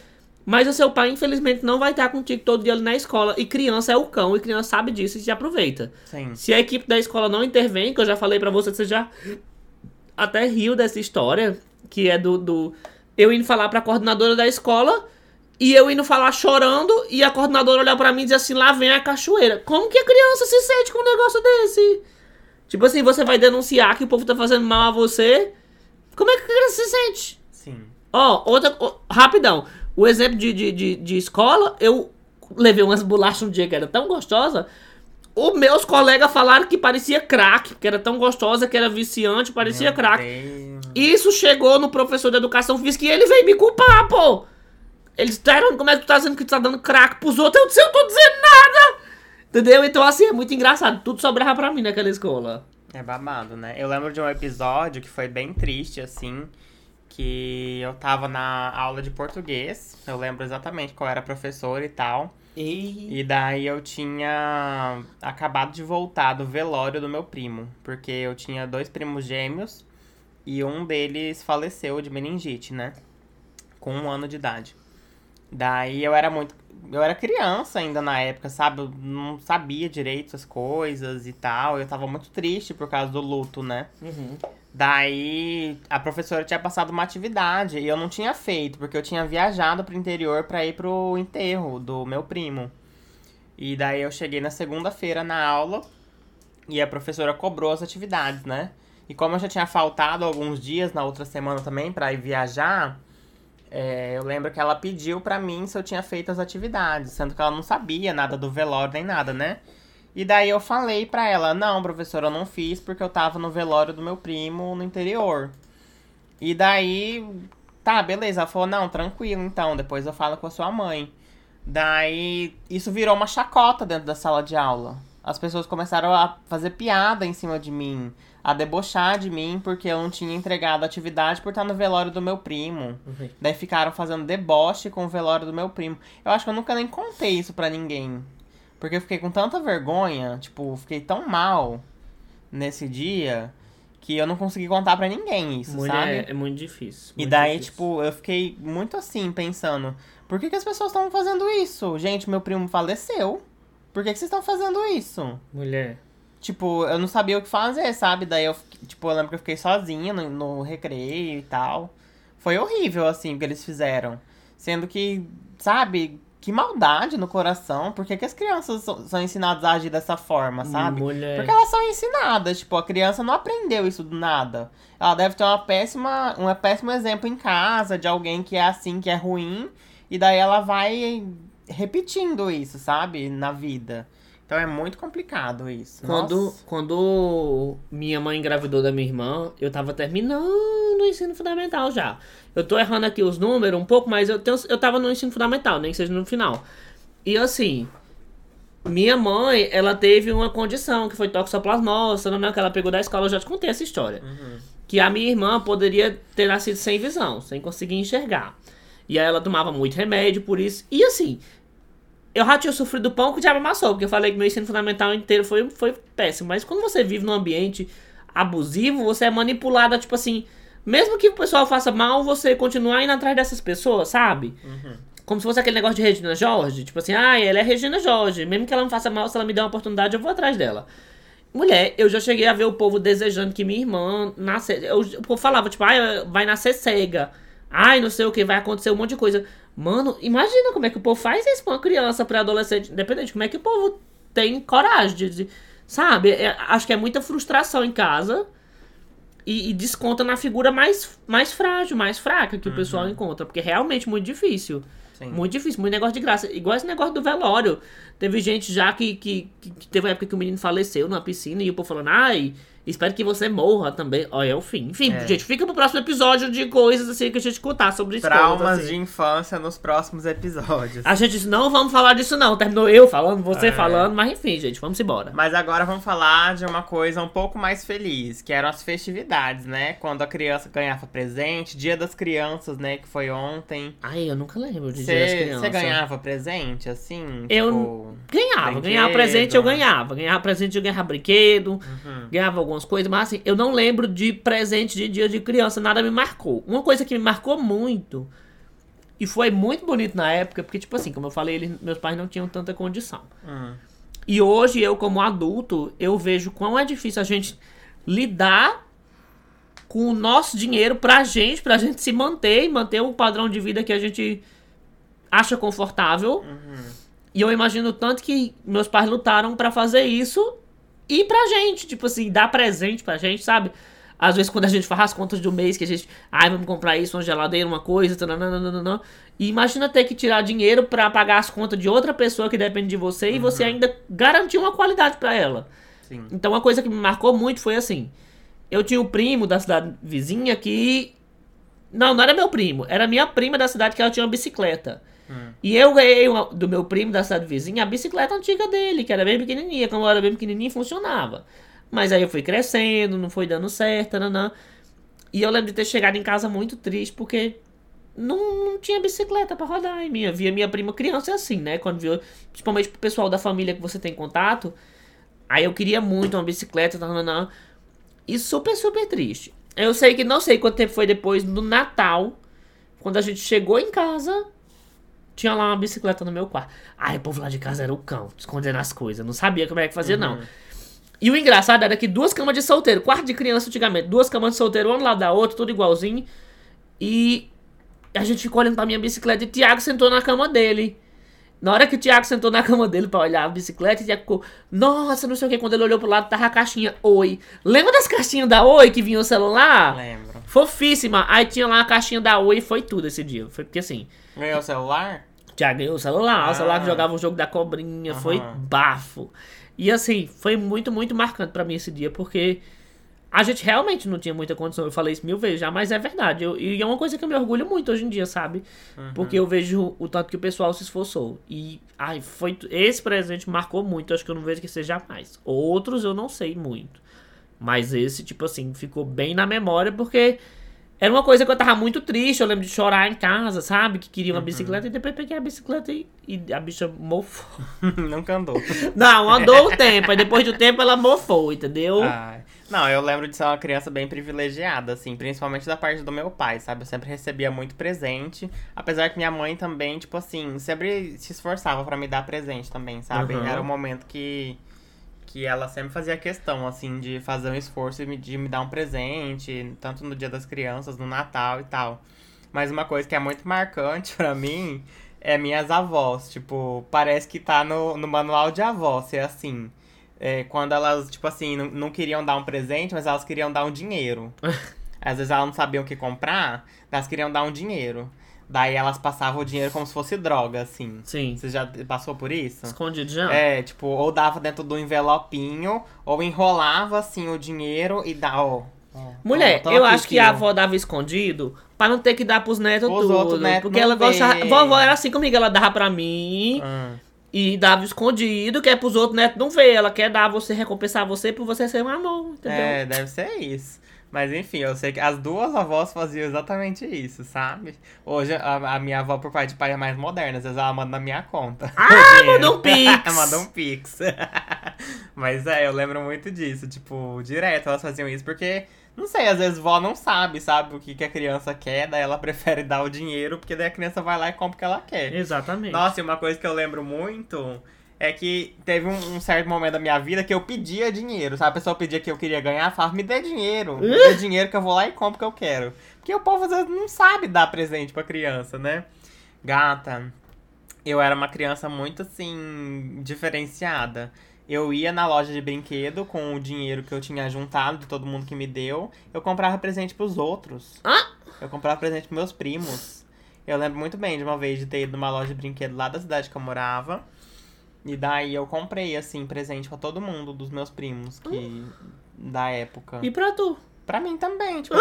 Mas o seu pai, infelizmente, não vai estar contigo todo dia ali na escola. E criança é o cão, e criança sabe disso e se aproveita. Sim. Se a equipe da escola não intervém, que eu já falei pra você, você já até riu dessa história, que é do, do eu indo falar pra coordenadora da escola e eu indo falar chorando e a coordenadora olhar pra mim e dizer assim, lá vem a cachoeira. Como que a criança se sente com um negócio desse? Tipo assim, você vai denunciar que o povo tá fazendo mal a você. Como é que a criança se sente? Sim. Ó, outra. ó, rapidão. O exemplo de, de, de, de escola, eu levei umas bolachas um dia que era tão gostosa. Os meus colegas falaram que parecia crack, que era tão gostosa, que era viciante, parecia Meu crack. Deus. Isso chegou no professor de educação física e ele veio me culpar, pô. Eles disseram, como é que tu tá dizendo que tu tá dando crack pros outros? Eu disse, eu tô dizendo nada! Entendeu? Então, assim, é muito engraçado. Tudo sobrava pra mim naquela escola. É babado, né? Eu lembro de um episódio que foi bem triste, assim, que eu tava na aula de português. Eu lembro exatamente qual era a professora e tal. E... E daí eu tinha acabado de voltar do velório do meu primo. Porque eu tinha dois primos gêmeos e um deles faleceu de meningite, né? Com um ano de idade. Daí eu era muito. Eu era criança ainda na época, sabe? Eu não sabia direito as coisas e tal. Eu tava muito triste por causa do luto, né? Uhum. Daí a professora tinha passado uma atividade e eu não tinha feito, porque eu tinha viajado pro interior pra ir pro enterro do meu primo. E daí eu cheguei na segunda-feira na aula e a professora cobrou as atividades, né? E como eu já tinha faltado alguns dias na outra semana também pra ir viajar, é, eu lembro que ela pediu pra mim se eu tinha feito as atividades, sendo que ela não sabia nada do velório nem nada, né? E daí eu falei pra ela, não, professora, eu não fiz porque eu tava no velório do meu primo no interior. E daí, tá, beleza. Ela falou, não, tranquilo, então, depois eu falo com a sua mãe. Daí, isso virou uma chacota dentro da sala de aula. As pessoas começaram a fazer piada em cima de mim, a debochar de mim porque eu não tinha entregado a atividade por estar no velório do meu primo. Uhum. Daí ficaram fazendo deboche com o velório do meu primo. Eu acho que eu nunca nem contei isso pra ninguém. Porque eu fiquei com tanta vergonha, tipo, fiquei tão mal nesse dia que eu não consegui contar pra ninguém isso, Mulher, sabe? é muito difícil. E muito daí, difícil. tipo, eu fiquei muito assim, pensando, por que, que as pessoas estão fazendo isso? Gente, meu primo faleceu. Por que, que vocês estão fazendo isso? Mulher. Tipo, eu não sabia o que fazer, sabe? Daí eu, tipo, eu lembro que eu fiquei sozinha no, no recreio e tal. Foi horrível, assim, o que eles fizeram. Sendo que, sabe, que maldade no coração. Por que, que as crianças são, são ensinadas a agir dessa forma, sabe? Mulher. Porque elas são ensinadas, tipo, a criança não aprendeu isso do nada. Ela deve ter uma péssima, um péssimo exemplo em casa de alguém que é assim, que é ruim, e daí ela vai repetindo isso, sabe? Na vida. Então é muito complicado isso. Quando, Nossa. quando minha mãe engravidou da minha irmã, eu tava terminando o ensino fundamental já. Eu tô errando aqui os números um pouco, mas eu, tenho, eu tava no ensino fundamental, nem que seja no final. E assim, minha mãe, ela teve uma condição que foi toxoplasmose, não é que ela pegou da escola, eu já te contei essa história. Que a minha irmã poderia ter nascido sem visão, sem conseguir enxergar. E aí ela tomava muito remédio por isso. E assim, eu já tinha sofrido pão que o diabo amassou, porque eu falei que meu ensino fundamental inteiro foi, foi péssimo. Mas quando você vive num ambiente abusivo, você é manipulada, tipo assim. Mesmo que o pessoal faça mal, você continuar indo atrás dessas pessoas, sabe? Como se fosse aquele negócio de Regina Jorge. Tipo assim, ah, ela é Regina Jorge. Mesmo que ela não faça mal, se ela me der uma oportunidade, eu vou atrás dela. Mulher, eu já cheguei a ver o povo desejando que minha irmã nascesse. Eu, o povo falava, tipo, ai, vai nascer cega. Ai, não sei o que, vai acontecer um monte de coisa. Mano, imagina como é que o povo faz isso pra uma criança, pra adolescente, independente. Como é que o povo tem coragem de. de- sabe? É, acho que é muita frustração em casa. E, e desconta na figura mais, mais frágil, mais fraca que o pessoal encontra. Porque é realmente muito difícil. Sim. Muito difícil, muito negócio de graça. Igual esse negócio do velório. Teve gente já que, que, que- teve uma época que o menino faleceu numa piscina e o povo falando, ai, espero que você morra também. Olha, é o fim. Enfim, É. gente, fica pro próximo episódio de coisas assim que a gente contar sobre isso. Traumas assim. de infância nos próximos episódios. A gente disse, não vamos falar disso não. Terminou eu falando, você É. falando, mas enfim, gente, vamos embora. Mas agora vamos falar de uma coisa um pouco mais feliz, que eram as festividades, né? Quando a criança ganhava presente, Dia das Crianças, né? Que foi ontem. Ai, eu nunca lembro de dia das Você crianças. ganhava presente, assim? Eu- Tipo... Ganhava, Brinquedo. ganhava presente, eu ganhava. Ganhava presente, eu ganhava brinquedo, Uhum. ganhava algumas coisas, mas assim, eu não lembro de presente de dia de criança, nada me marcou. Uma coisa que me marcou muito, e foi muito bonito na época, porque, tipo assim, como eu falei, eles, meus pais não tinham tanta condição. Hum. E hoje, eu, como adulto, eu vejo quão é difícil a gente lidar com o nosso dinheiro pra gente, pra gente se manter e manter o padrão de vida que a gente acha confortável. E eu imagino tanto que meus pais lutaram pra fazer isso e pra gente, tipo assim, dar presente pra gente, sabe? Às vezes quando a gente faz as contas do mês, que a gente, ai, vamos comprar isso, uma geladeira, uma coisa, tananana, e imagina ter que tirar dinheiro pra pagar as contas de outra pessoa que depende de você e você ainda garantir uma qualidade pra ela. Sim. Então uma coisa que me marcou muito foi assim, eu tinha um primo da cidade vizinha que não, não era meu primo, era minha prima da cidade que ela tinha uma bicicleta. E eu ganhei uma- do meu primo da cidade vizinha a bicicleta antiga dele, que era bem pequenininha. Quando eu era bem pequenininha, funcionava. Mas aí eu fui crescendo, não foi dando certo, nanã. E eu lembro de ter chegado em casa muito triste, porque não, não tinha bicicleta pra rodar. E minha, via minha prima criança assim, né? Quando viu, principalmente pro pessoal da família que você tem contato. Aí eu queria muito uma bicicleta, nanã. E super, super triste. Eu sei que não sei quanto tempo foi depois do Natal, quando a gente chegou em casa, tinha lá uma bicicleta no meu quarto. Ai, o povo lá de casa era o cão, escondendo as coisas. Não sabia como é que fazia, não. E o engraçado era que duas camas de solteiro, quarto de criança antigamente, duas camas de solteiro, um lado da outra, tudo igualzinho. E a gente ficou olhando pra minha bicicleta e o Thiago sentou na cama dele. Na hora que o Thiago sentou na cama dele pra olhar a bicicleta, o Thiago ficou, nossa, não sei o que. Quando ele olhou pro lado, tava a caixinha Oi. Lembra das caixinhas da Oi que vinha o celular? Lembro. Fofíssima. Aí tinha lá a caixinha da Oi e foi tudo esse dia. Foi porque assim, Ganhou o celular? Thiago ganhou o celular, o celular que Ah. jogava o jogo da cobrinha, foi Aham. bafo. E assim, foi muito, muito marcante pra mim esse dia, porque a gente realmente não tinha muita condição. Eu falei isso mil vezes já, mas é verdade. Eu- e é uma coisa que eu me orgulho muito hoje em dia, sabe? Porque eu vejo o tanto que o pessoal se esforçou. E, ai, foi. Esse presente marcou muito, acho que eu não vejo que seja mais. Outros eu não sei muito. Mas esse, tipo assim, ficou bem na memória, porque era uma coisa que eu tava muito triste. Eu lembro de chorar em casa, sabe? Que queria uma bicicleta, e depois peguei a bicicleta e, e a bicha mofou. Nunca andou. Não, andou o tempo, aí depois do tempo ela mofou, entendeu? Não, eu lembro de ser uma criança bem privilegiada, assim, principalmente da parte do meu pai, sabe? Eu sempre recebia muito presente, apesar que minha mãe também, tipo assim, sempre se esforçava pra me dar presente também, sabe? Uhum. Era um momento que que ela sempre fazia questão, assim, de fazer um esforço e de me dar um presente, tanto no Dia das Crianças, no Natal e tal. Mas uma coisa que é muito marcante pra mim é minhas avós. Tipo, parece que tá no, no manual de avó, ser assim. É, quando elas, tipo assim, não, não queriam dar um presente, mas elas queriam dar um dinheiro. Às vezes elas não sabiam o que comprar, elas queriam dar um dinheiro. Daí elas passavam o dinheiro como se fosse droga, assim. Sim. Você já passou por isso? Escondido já? É, tipo, ou dava dentro do envelopinho, ou enrolava assim o dinheiro e dá, ó. ó, Mulher, toma eu acho que a avó dava escondido pra não ter que dar pros netos Os tudo. netos porque ela gostava. vê. Vovó era assim comigo, ela dava pra mim Hum. e dava escondido, que é pros outros netos não ver. Ela quer dar você, recompensar você por você ser um amor, entendeu? É, deve ser isso. Mas enfim, eu sei que as duas avós faziam exatamente isso, sabe? Hoje a, a minha avó por pai de pai é mais moderna, às vezes ela manda na minha conta. Ah, manda um pix. manda um pix. Mas é, eu lembro muito disso, tipo, direto elas faziam isso, porque, não sei, às vezes vó não sabe, sabe o que, que a criança quer, daí ela prefere dar o dinheiro, porque daí a criança vai lá e compra o que ela quer. Exatamente. Nossa, e uma coisa que eu lembro muito é que teve um, um certo momento da minha vida que eu pedia dinheiro, sabe? A pessoa pedia que eu queria ganhar, falava, me dê dinheiro, me dê dinheiro que eu vou lá e compro o que eu quero. Porque o povo às vezes não sabe dar presente pra criança, né? Gata, eu era uma criança muito assim, diferenciada. Eu ia na loja de brinquedo com o dinheiro que eu tinha juntado de todo mundo que me deu. Eu comprava presente pros outros. Ah! Eu comprava presente pros meus primos. Eu lembro muito bem de uma vez de ter ido numa loja de brinquedo lá da cidade que eu morava. E daí eu comprei, assim, presente pra todo mundo dos meus primos que. Da época. E pra tu? Pra mim também, tipo.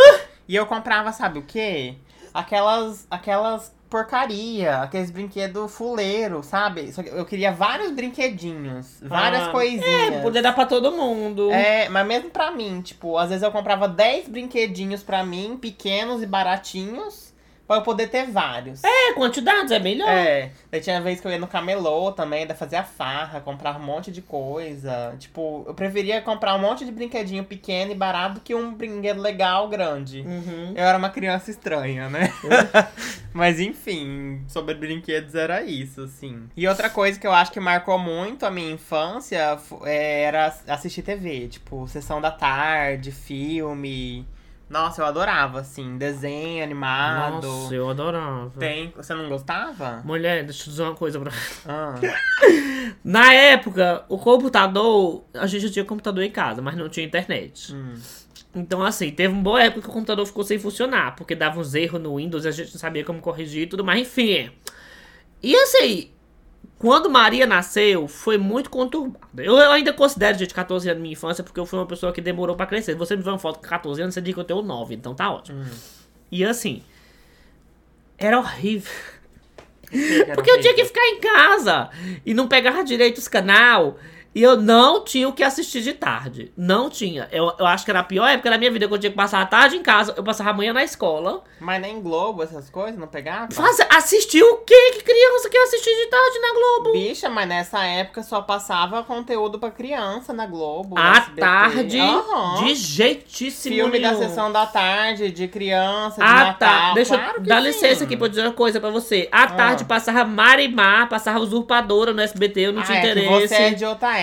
E eu comprava, sabe o quê? Aquelas. Aquelas porcaria, aqueles brinquedos fuleiro, sabe? Só que eu queria vários brinquedinhos, várias Ah, coisinhas. É, poder dar pra todo mundo. É, mas mesmo pra mim, tipo, às vezes eu comprava 10 brinquedinhos pra mim, pequenos e baratinhos, pra eu poder ter vários. É, quantidades é melhor. É, daí tinha vez que eu ia no camelô também, daí fazia farra, comprava um monte de coisa. Tipo, eu preferia comprar um monte de brinquedinho pequeno e barato que um brinquedo legal grande. Uhum. Eu era uma criança estranha, né? Mas enfim, sobre brinquedos era isso, assim. E outra coisa que eu acho que marcou muito a minha infância é, era assistir TV. Tipo, sessão da tarde, filme. Nossa, eu adorava, assim, desenho animado. Nossa, eu adorava. Tem. Você não gostava? Mulher, deixa eu dizer uma coisa pra Ah, Na época, o computador, a gente já tinha computador em casa, mas não tinha internet. hum. Então, assim, teve uma boa época que o computador ficou sem funcionar, porque dava uns erros no Windows e a gente não sabia como corrigir e tudo mais, enfim. E assim, quando Maria nasceu, foi muito conturbado. Eu, eu ainda considero, gente, 14 anos minha infância, porque eu fui uma pessoa que demorou pra crescer. Você me vê uma foto com 14 anos, você diz que eu tenho 9, então tá ótimo. Hum. E assim, era horrível. Porque eu tinha que ficar em casa e não pegava direito os canal. E eu não tinha o que assistir de tarde. Não tinha. Eu, eu acho que era a pior época da minha vida, que eu tinha que passar a tarde em casa. Eu passava a manhã na escola. Mas nem Globo, essas coisas, não pegava? Faz, assistir o quê? Que criança quer assistir de tarde na Globo? Bicha, mas nessa época só passava conteúdo pra criança na Globo. À SBT. tarde, Aham. de jeitíssimo Filme da nenhum. sessão da tarde, de criança, de Ah, Natal. tá. Deixa claro eu dar sim. licença aqui pra eu dizer uma coisa pra você. À tarde passava Marimar, passava Usurpadora no SBT, eu não Ah, tinha é interesse. você é de outra época,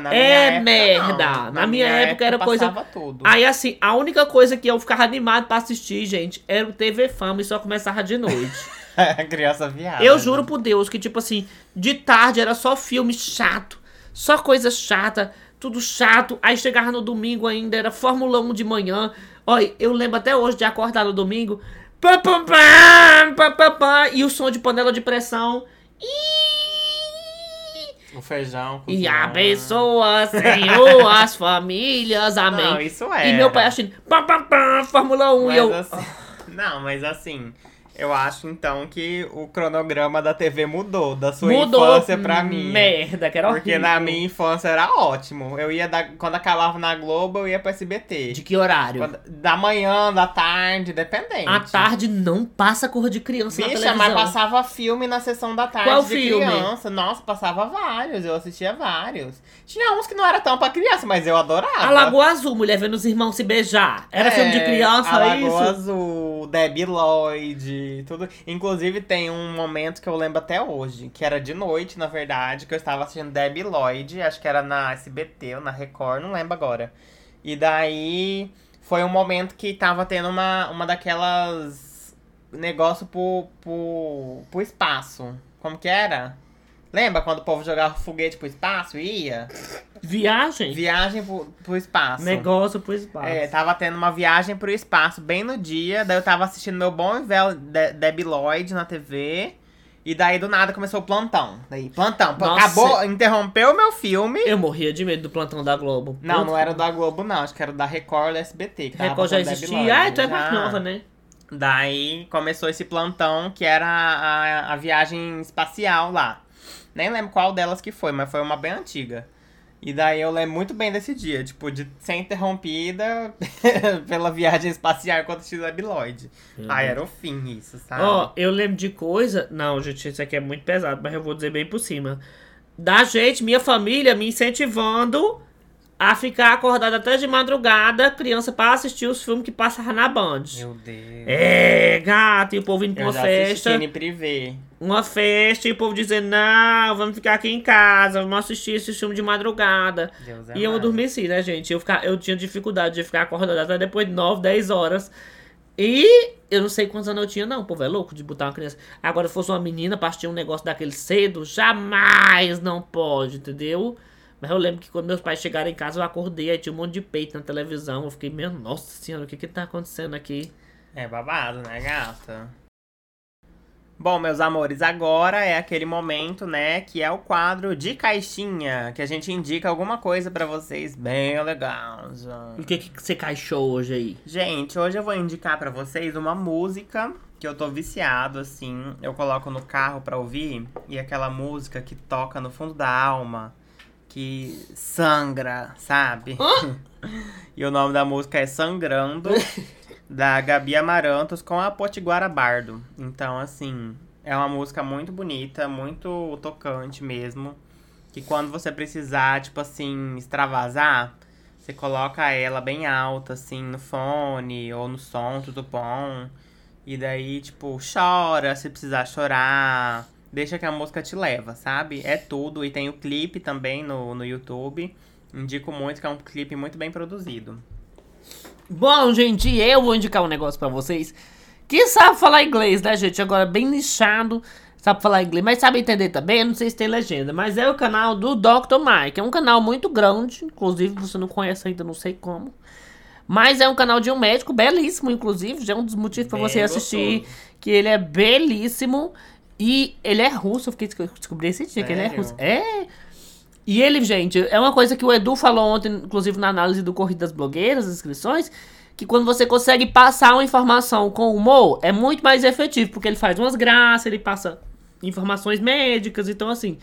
na É minha época, merda. não. Na minha época era coisa- tudo. Aí, assim, a única coisa que eu ficava animado pra assistir, gente, era o TV Fama e só começava de noite. criança viada. eu juro por Deus que, tipo assim, de tarde era só filme chato, só coisa chata, tudo chato. Aí chegava no domingo ainda, era Fórmula 1 de manhã. Olha, eu lembro até hoje de acordar no domingo. Pam, pam, pam, pam, pam, pam, e o som de panela de pressão. Ih, O feijão. E cozinhando. abençoa, Senhor, as famílias. Amém. Não, isso é. E meu pai assistindo pam, pam, pam, Fórmula 1 Mas e eu. assim- Não, mas assim, eu acho então que o cronograma da TV mudou da sua mudou infância pra mim. Merda, que era Porque horrível. na minha infância era ótimo. Eu ia da... quando acabava na Globo, eu ia pro SBT. De que horário? Quando- Da manhã, da tarde, dependente. À tarde não passa cor de criança na Bicha, televisão. mas passava filme na sessão da tarde Qual de filme? criança. Nossa, passava vários, eu assistia vários. Tinha uns que não era tão pra criança, mas eu adorava. A Lagoa Azul, mulher vendo os irmãos se beijar. Era filme de criança, a é Lagoa isso? Azul, Debbie Lloyd, tudo. Inclusive tem um momento que eu lembro até hoje, que era de noite, na verdade, que eu estava assistindo Debbie Lloyd, acho que era na SBT ou na Record, não lembro agora. E daí foi um momento que tava tendo uma, uma daquelas negócio pro, pro, pro espaço. Como que era? Lembra quando o povo jogava foguete pro espaço e ia? Viagem? Viagem pro, pro espaço. Negócio pro espaço. É, tava tendo uma viagem pro espaço bem no dia. Daí eu tava assistindo meu bom e velho De Debbie Lloyd na TV. E daí do nada começou o plantão. Daí, plantão. Nossa. Acabou, interrompeu o meu filme. Eu morria de medo do plantão da Globo. Não, não era da Globo, não. Acho que era da Record ou da SBT. Record já existia. Ah, então é mais nova, né? Daí começou esse plantão que era a, a viagem espacial lá. Nem lembro qual delas que foi, mas foi uma bem antiga. E daí eu lembro muito bem desse dia, tipo, de ser interrompida pela viagem espacial contra o X Lloyd. Ai, era o fim isso, sabe? Ó, eu lembro de coisa. Não, gente, isso aqui é muito pesado, mas eu vou dizer bem por cima. Da gente, minha família, me incentivando a ficar acordada até de madrugada, criança, pra assistir os filmes que passavam na Band. Meu Deus. É, gato, e o povo indo pra Eu uma festa. Privé. Uma festa e o povo dizendo, não, vamos ficar aqui em casa, vamos assistir esse filme de madrugada. Deus é E eu mais. adormeci, né, gente? Eu, ficar, eu tinha dificuldade de ficar acordada até depois de 9, 10 horas. E eu não sei quantos anos eu tinha, não. O povo é louco de botar uma criança. Agora, se fosse uma menina pra assistir um negócio daquele cedo, jamais não pode, entendeu? Mas eu lembro que quando meus pais chegaram em casa, eu acordei, aí tinha um monte de peito na televisão. Eu fiquei, meu, nossa senhora, o que que tá acontecendo aqui? É babado, né, gata? Bom, meus amores, agora é aquele momento, né, que é o quadro de caixinha, que a gente indica alguma coisa pra vocês bem legal. O que que você caixou hoje aí? Gente, hoje eu vou indicar pra vocês uma música que eu tô viciado, assim. Eu coloco no carro pra ouvir e aquela música que toca no fundo da alma, que sangra, sabe? e o nome da música é Sangrando, da Gabi Amarantos com a Potiguara Bardo. Então, assim, é uma música muito bonita, muito tocante mesmo. Que quando você precisar, tipo assim, extravasar, você coloca ela bem alta, assim, no fone ou no som, tudo bom. E daí, tipo, chora se precisar chorar. Deixa que a música te leva, sabe? É tudo. E tem o clipe também no, no YouTube. Indico muito, que é um clipe muito bem produzido. Bom, gente, eu vou indicar um negócio pra vocês que sabe falar inglês, né, gente? Agora bem nichado, sabe falar inglês, mas sabe entender também. Eu não sei se tem legenda, mas é o canal do Dr. Mike. É um canal muito grande, inclusive você não conhece ainda, não sei como. Mas é um canal de um médico belíssimo, inclusive. Já é um dos motivos pra Bem você assistir. Que ele é belíssimo. E ele é russo. Eu fiquei descobri esse dia que ele é Sério? russo. É. E ele, gente, é uma coisa que o Edu falou ontem, inclusive na análise do Corrida das Blogueiras, as inscrições, que quando você consegue passar uma informação com humor, é muito mais efetivo, porque ele faz umas graças, ele passa informações médicas, então assim,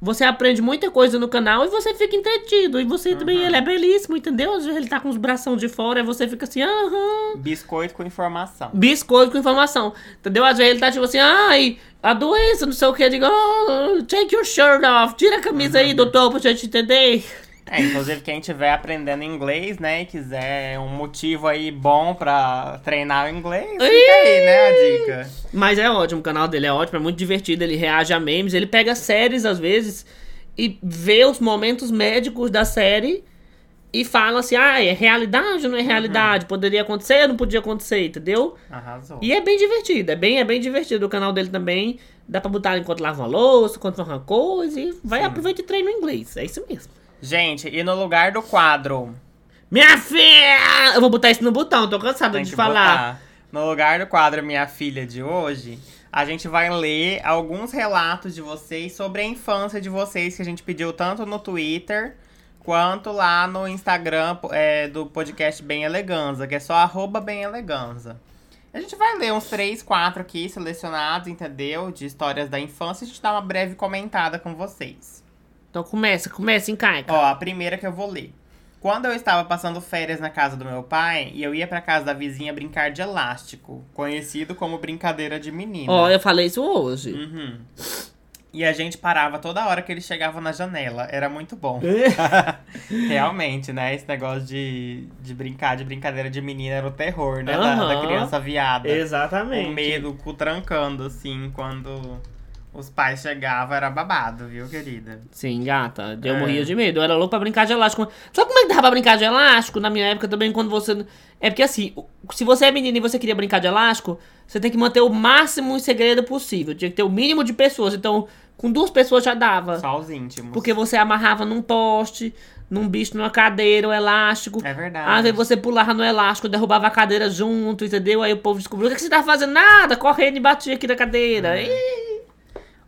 você aprende muita coisa no canal e você fica entretido. E você também, ele é belíssimo, entendeu? Às vezes ele tá com os bração de fora e você fica assim, aham. Biscoito com informação. Biscoito com informação. Entendeu? Às vezes ele tá tipo assim, ai, a doença, não sei o que. Eu digo, oh, take your shirt off. Tira a camisa aí, doutor, pra gente entender. É, inclusive quem estiver aprendendo inglês, né, e quiser um motivo aí bom pra treinar o inglês, fica aí, né, a dica. Mas é ótimo, o canal dele é ótimo, é muito divertido. Ele reage a memes, ele pega séries às vezes e vê os momentos médicos da série e fala assim: ah, é realidade ou não é realidade? Poderia acontecer ou não podia acontecer, entendeu? Arrasou. E é bem divertido, é bem, é bem divertido. O canal dele também dá pra botar enquanto lava uma louça, enquanto uma coisa e vai aproveitar e treina o inglês. É isso mesmo. Gente, e no lugar do quadro, Minha filha! Eu vou botar isso no botão, tô cansada tem de falar. botar. No lugar do quadro Minha Filha de hoje, a gente vai ler alguns relatos de vocês sobre a infância de vocês que a gente pediu tanto no Twitter quanto lá no Instagram é, do podcast Bem Eleganza, que é só arroba Bem Eleganza. A gente vai ler uns três, quatro aqui selecionados, entendeu? De histórias da infância. A gente dá uma breve comentada com vocês. Então começa, começa, encaica. Ó, a primeira que eu vou ler. Quando eu estava passando férias na casa do meu pai, e eu ia pra casa da vizinha brincar de elástico, conhecido como brincadeira de menina. Ó, eu falei isso hoje. Uhum. E a gente parava toda hora que ele chegava na janela. Era muito bom. Realmente, né? Esse negócio de, de brincar de brincadeira de menina era o terror, né? Da, da Aham. criança viada. Exatamente. O medo, o cu trancando, assim, quando os pais chegavam, era babado, viu, querida? Sim, gata. Eu É. morria de medo. Eu era louco pra brincar de elástico. Sabe como é que dava pra brincar de elástico? Na minha época também, quando você. É porque assim, se você é menina e você queria brincar de elástico, você tem que manter o máximo em segredo possível. Tinha que ter o mínimo de pessoas. Então, Com duas pessoas já dava. Só os íntimos. Porque você amarrava num poste, num bicho, numa cadeira, um elástico. É verdade. Às vezes você pulava no elástico, derrubava a cadeira junto, entendeu? Aí o povo descobriu, o que você tá fazendo? Nada, correndo e batia aqui na cadeira. Uhum. Ih,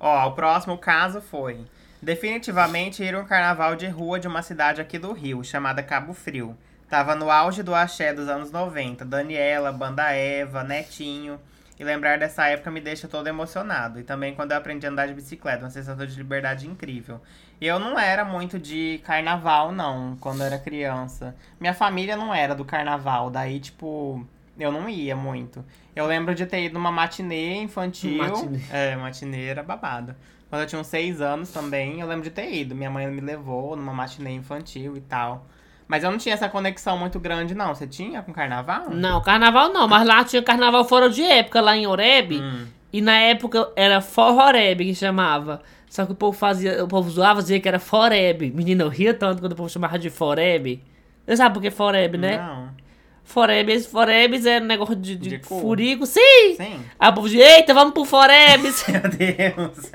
Ó, o próximo caso foi. Definitivamente ir um carnaval de rua de uma cidade aqui do Rio, chamada Cabo Frio. Tava no auge do axé dos anos 90. Daniela, Banda Eva, Netinho. E lembrar dessa época me deixa todo emocionado. E também quando eu aprendi a andar de bicicleta, uma sensação de liberdade incrível. Eu não era muito de carnaval, não, quando eu era criança. Minha família não era do carnaval, daí, tipo, eu não ia muito. Eu lembro de ter ido numa matinê infantil. Matinê. É, matinê era babado. Quando eu tinha uns seis anos também, eu lembro de ter ido. Minha mãe me levou numa matinê infantil e tal. Mas eu não tinha essa conexão muito grande, não. Você tinha com carnaval? Não, carnaval não, mas lá tinha carnaval fora de época, lá em Oreb. Hum. E na época era Forroreb que chamava. Só que o povo fazia, o povo zoava, dizia que era Foreb. Menina, eu ria tanto quando o povo chamava de Foreb. Você sabe por que Foreb, né? Não. Forebes, Forebes é um negócio de, de, De furico. Sim! Sim. Aí o povo dizia, eita, vamos pro Forebes. Meu Deus.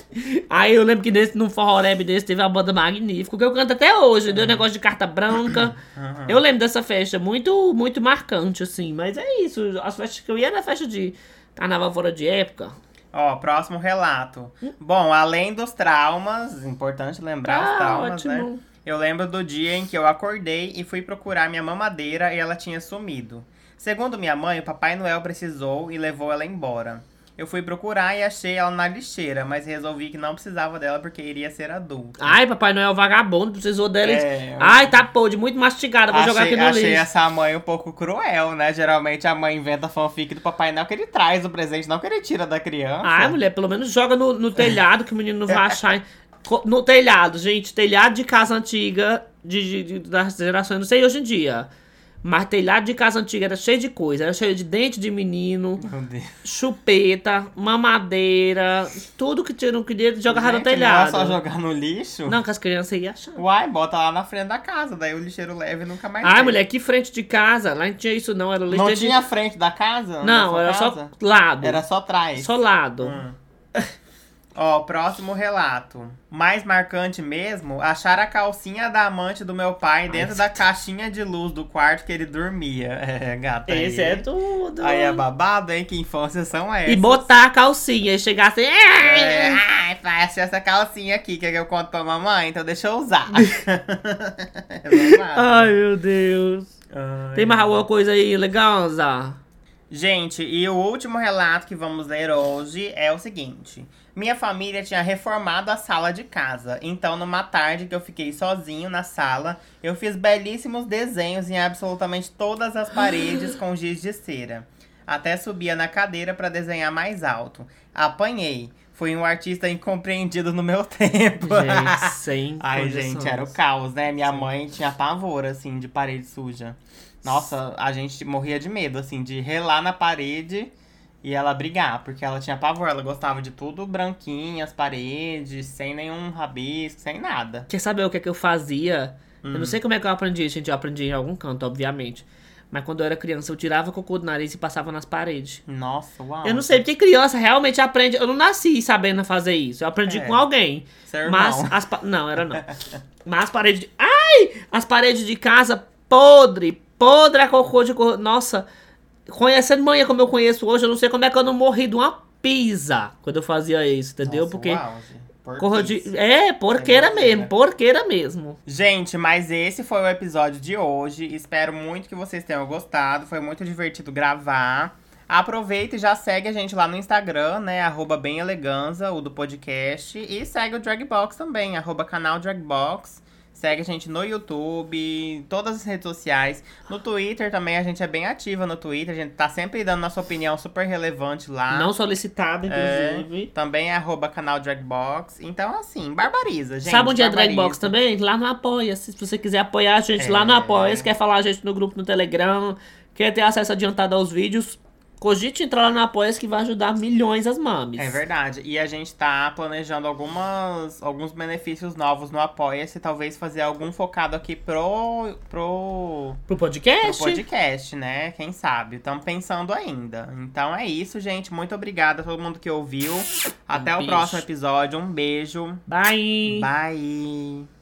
Aí eu lembro que nesse, num Forroreb desse teve uma banda magnífica, que eu canto até hoje. Deu um negócio de carta branca. Uhum. Eu lembro dessa festa, muito, muito marcante, assim. Mas é isso, as festas que eu ia era festa de carnaval fora de época. Ó, próximo relato. Bom, além dos traumas, importante lembrar os Ah, traumas, né? Eu lembro do dia em que eu acordei e fui procurar minha mamadeira e ela tinha sumido. Segundo minha mãe, o Papai Noel precisou e levou ela embora. Eu fui procurar e achei ela na lixeira, mas resolvi que não precisava dela porque iria ser adulta. Ai, Papai Noel vagabundo, precisou dela. É, Ai, tá podre, muito mastigada, vou jogar aqui no achei lixo. essa mãe um pouco cruel, né? Geralmente a mãe inventa fanfic do Papai Noel que ele traz o presente, não que ele tira da criança. Ai, mulher, pelo menos joga no, no telhado que o menino não vai achar. No telhado, gente, telhado de casa antiga, de, de- das gerações, não sei hoje em dia. Mas telhado de casa antiga era cheio de coisa, era cheio de dente de menino, chupeta, mamadeira, tudo que tinha, não queria jogar no telhado. Não é só jogar no lixo? Não, que as crianças iam achar. Uai, bota lá na frente da casa, daí o lixeiro leva e nunca mais Ai, mulher, que frente de casa, lá não tinha isso não, era Não lixeira de... tinha frente da casa? Não, era casa? só lado. Era só trás. Só lado. Hum. Ó, próximo relato. Mais marcante mesmo, achar a calcinha da amante do meu pai dentro da caixinha de luz do quarto que ele dormia. É, gata. Esse aí. é tudo. Aí é babado, hein? Que infância são essas? E botar a calcinha e chegar assim. É, ai, achei essa calcinha aqui, que eu conto pra mamãe, então deixa eu usar. é. Ai, meu Deus. Ai. Tem mais alguma coisa aí legal, Zá? Gente, e o último relato que vamos ler hoje é o seguinte. Minha família tinha reformado a sala de casa, então numa tarde que eu fiquei sozinho na sala, eu fiz belíssimos desenhos em absolutamente todas as paredes com giz de cera. Até subia na cadeira para desenhar mais alto. Apanhei. Fui um artista incompreendido no meu tempo. Gente, sem Ai, gente, era o caos, né? Minha mãe tinha pavor, assim, de parede suja. Nossa, a gente morria de medo, assim, de relar na parede e ela brigar, porque ela tinha pavor. Ela gostava de tudo branquinho, as paredes, sem nenhum rabisco, sem nada. Quer saber o que, é que eu fazia? Eu Hum. não sei como é que eu aprendi, gente. Eu aprendi em algum canto, obviamente. Mas quando eu era criança, eu tirava cocô do nariz e passava nas paredes. Nossa, uau. Eu não sei porque criança realmente aprende. Eu não nasci sabendo fazer isso. Eu aprendi É. com alguém. Seu Mas irmão. as pa- Não, era não. Mas as paredes de. Ai! As paredes de casa podre, podre a cocô de cor. Nossa, conhecendo manhã como eu conheço hoje, eu não sei como é que eu não morri de uma pisa quando eu fazia isso, entendeu? Nossa, Porque. uau. Corra de. É, porqueira É, mesmo, é. porqueira mesmo. Gente, mas esse foi o episódio de hoje. Espero muito que vocês tenham gostado. Foi muito divertido gravar. Aproveita e já segue a gente lá no Instagram, né? Arroba bem eleganza, o do podcast. E segue o Dragbox também, arroba canal Dragbox. Segue a gente no YouTube, todas as redes sociais. No Twitter também, a gente é bem ativa no Twitter. A gente tá sempre dando nossa opinião super relevante lá. Não solicitado, É, inclusive. também é arroba canal Dragbox. Então, assim, barbariza, gente. Sabe onde é barbariza. Dragbox também? Lá no Apoia-se. Se você quiser apoiar a gente É. lá no Apoia-se, quer falar a gente no grupo no Telegram, quer ter acesso adiantado aos vídeos, Cogite entrar lá no Apoia que vai ajudar milhões as mames. É verdade. E a gente tá planejando algumas, alguns benefícios novos no Apoia-se. Talvez fazer algum focado aqui pro, pro, Pro podcast? pro podcast, né? Quem sabe? Estamos pensando ainda. Então é isso, gente. Muito obrigada a todo mundo que ouviu. Até o beijo. próximo episódio. Um beijo. Bye. Bye.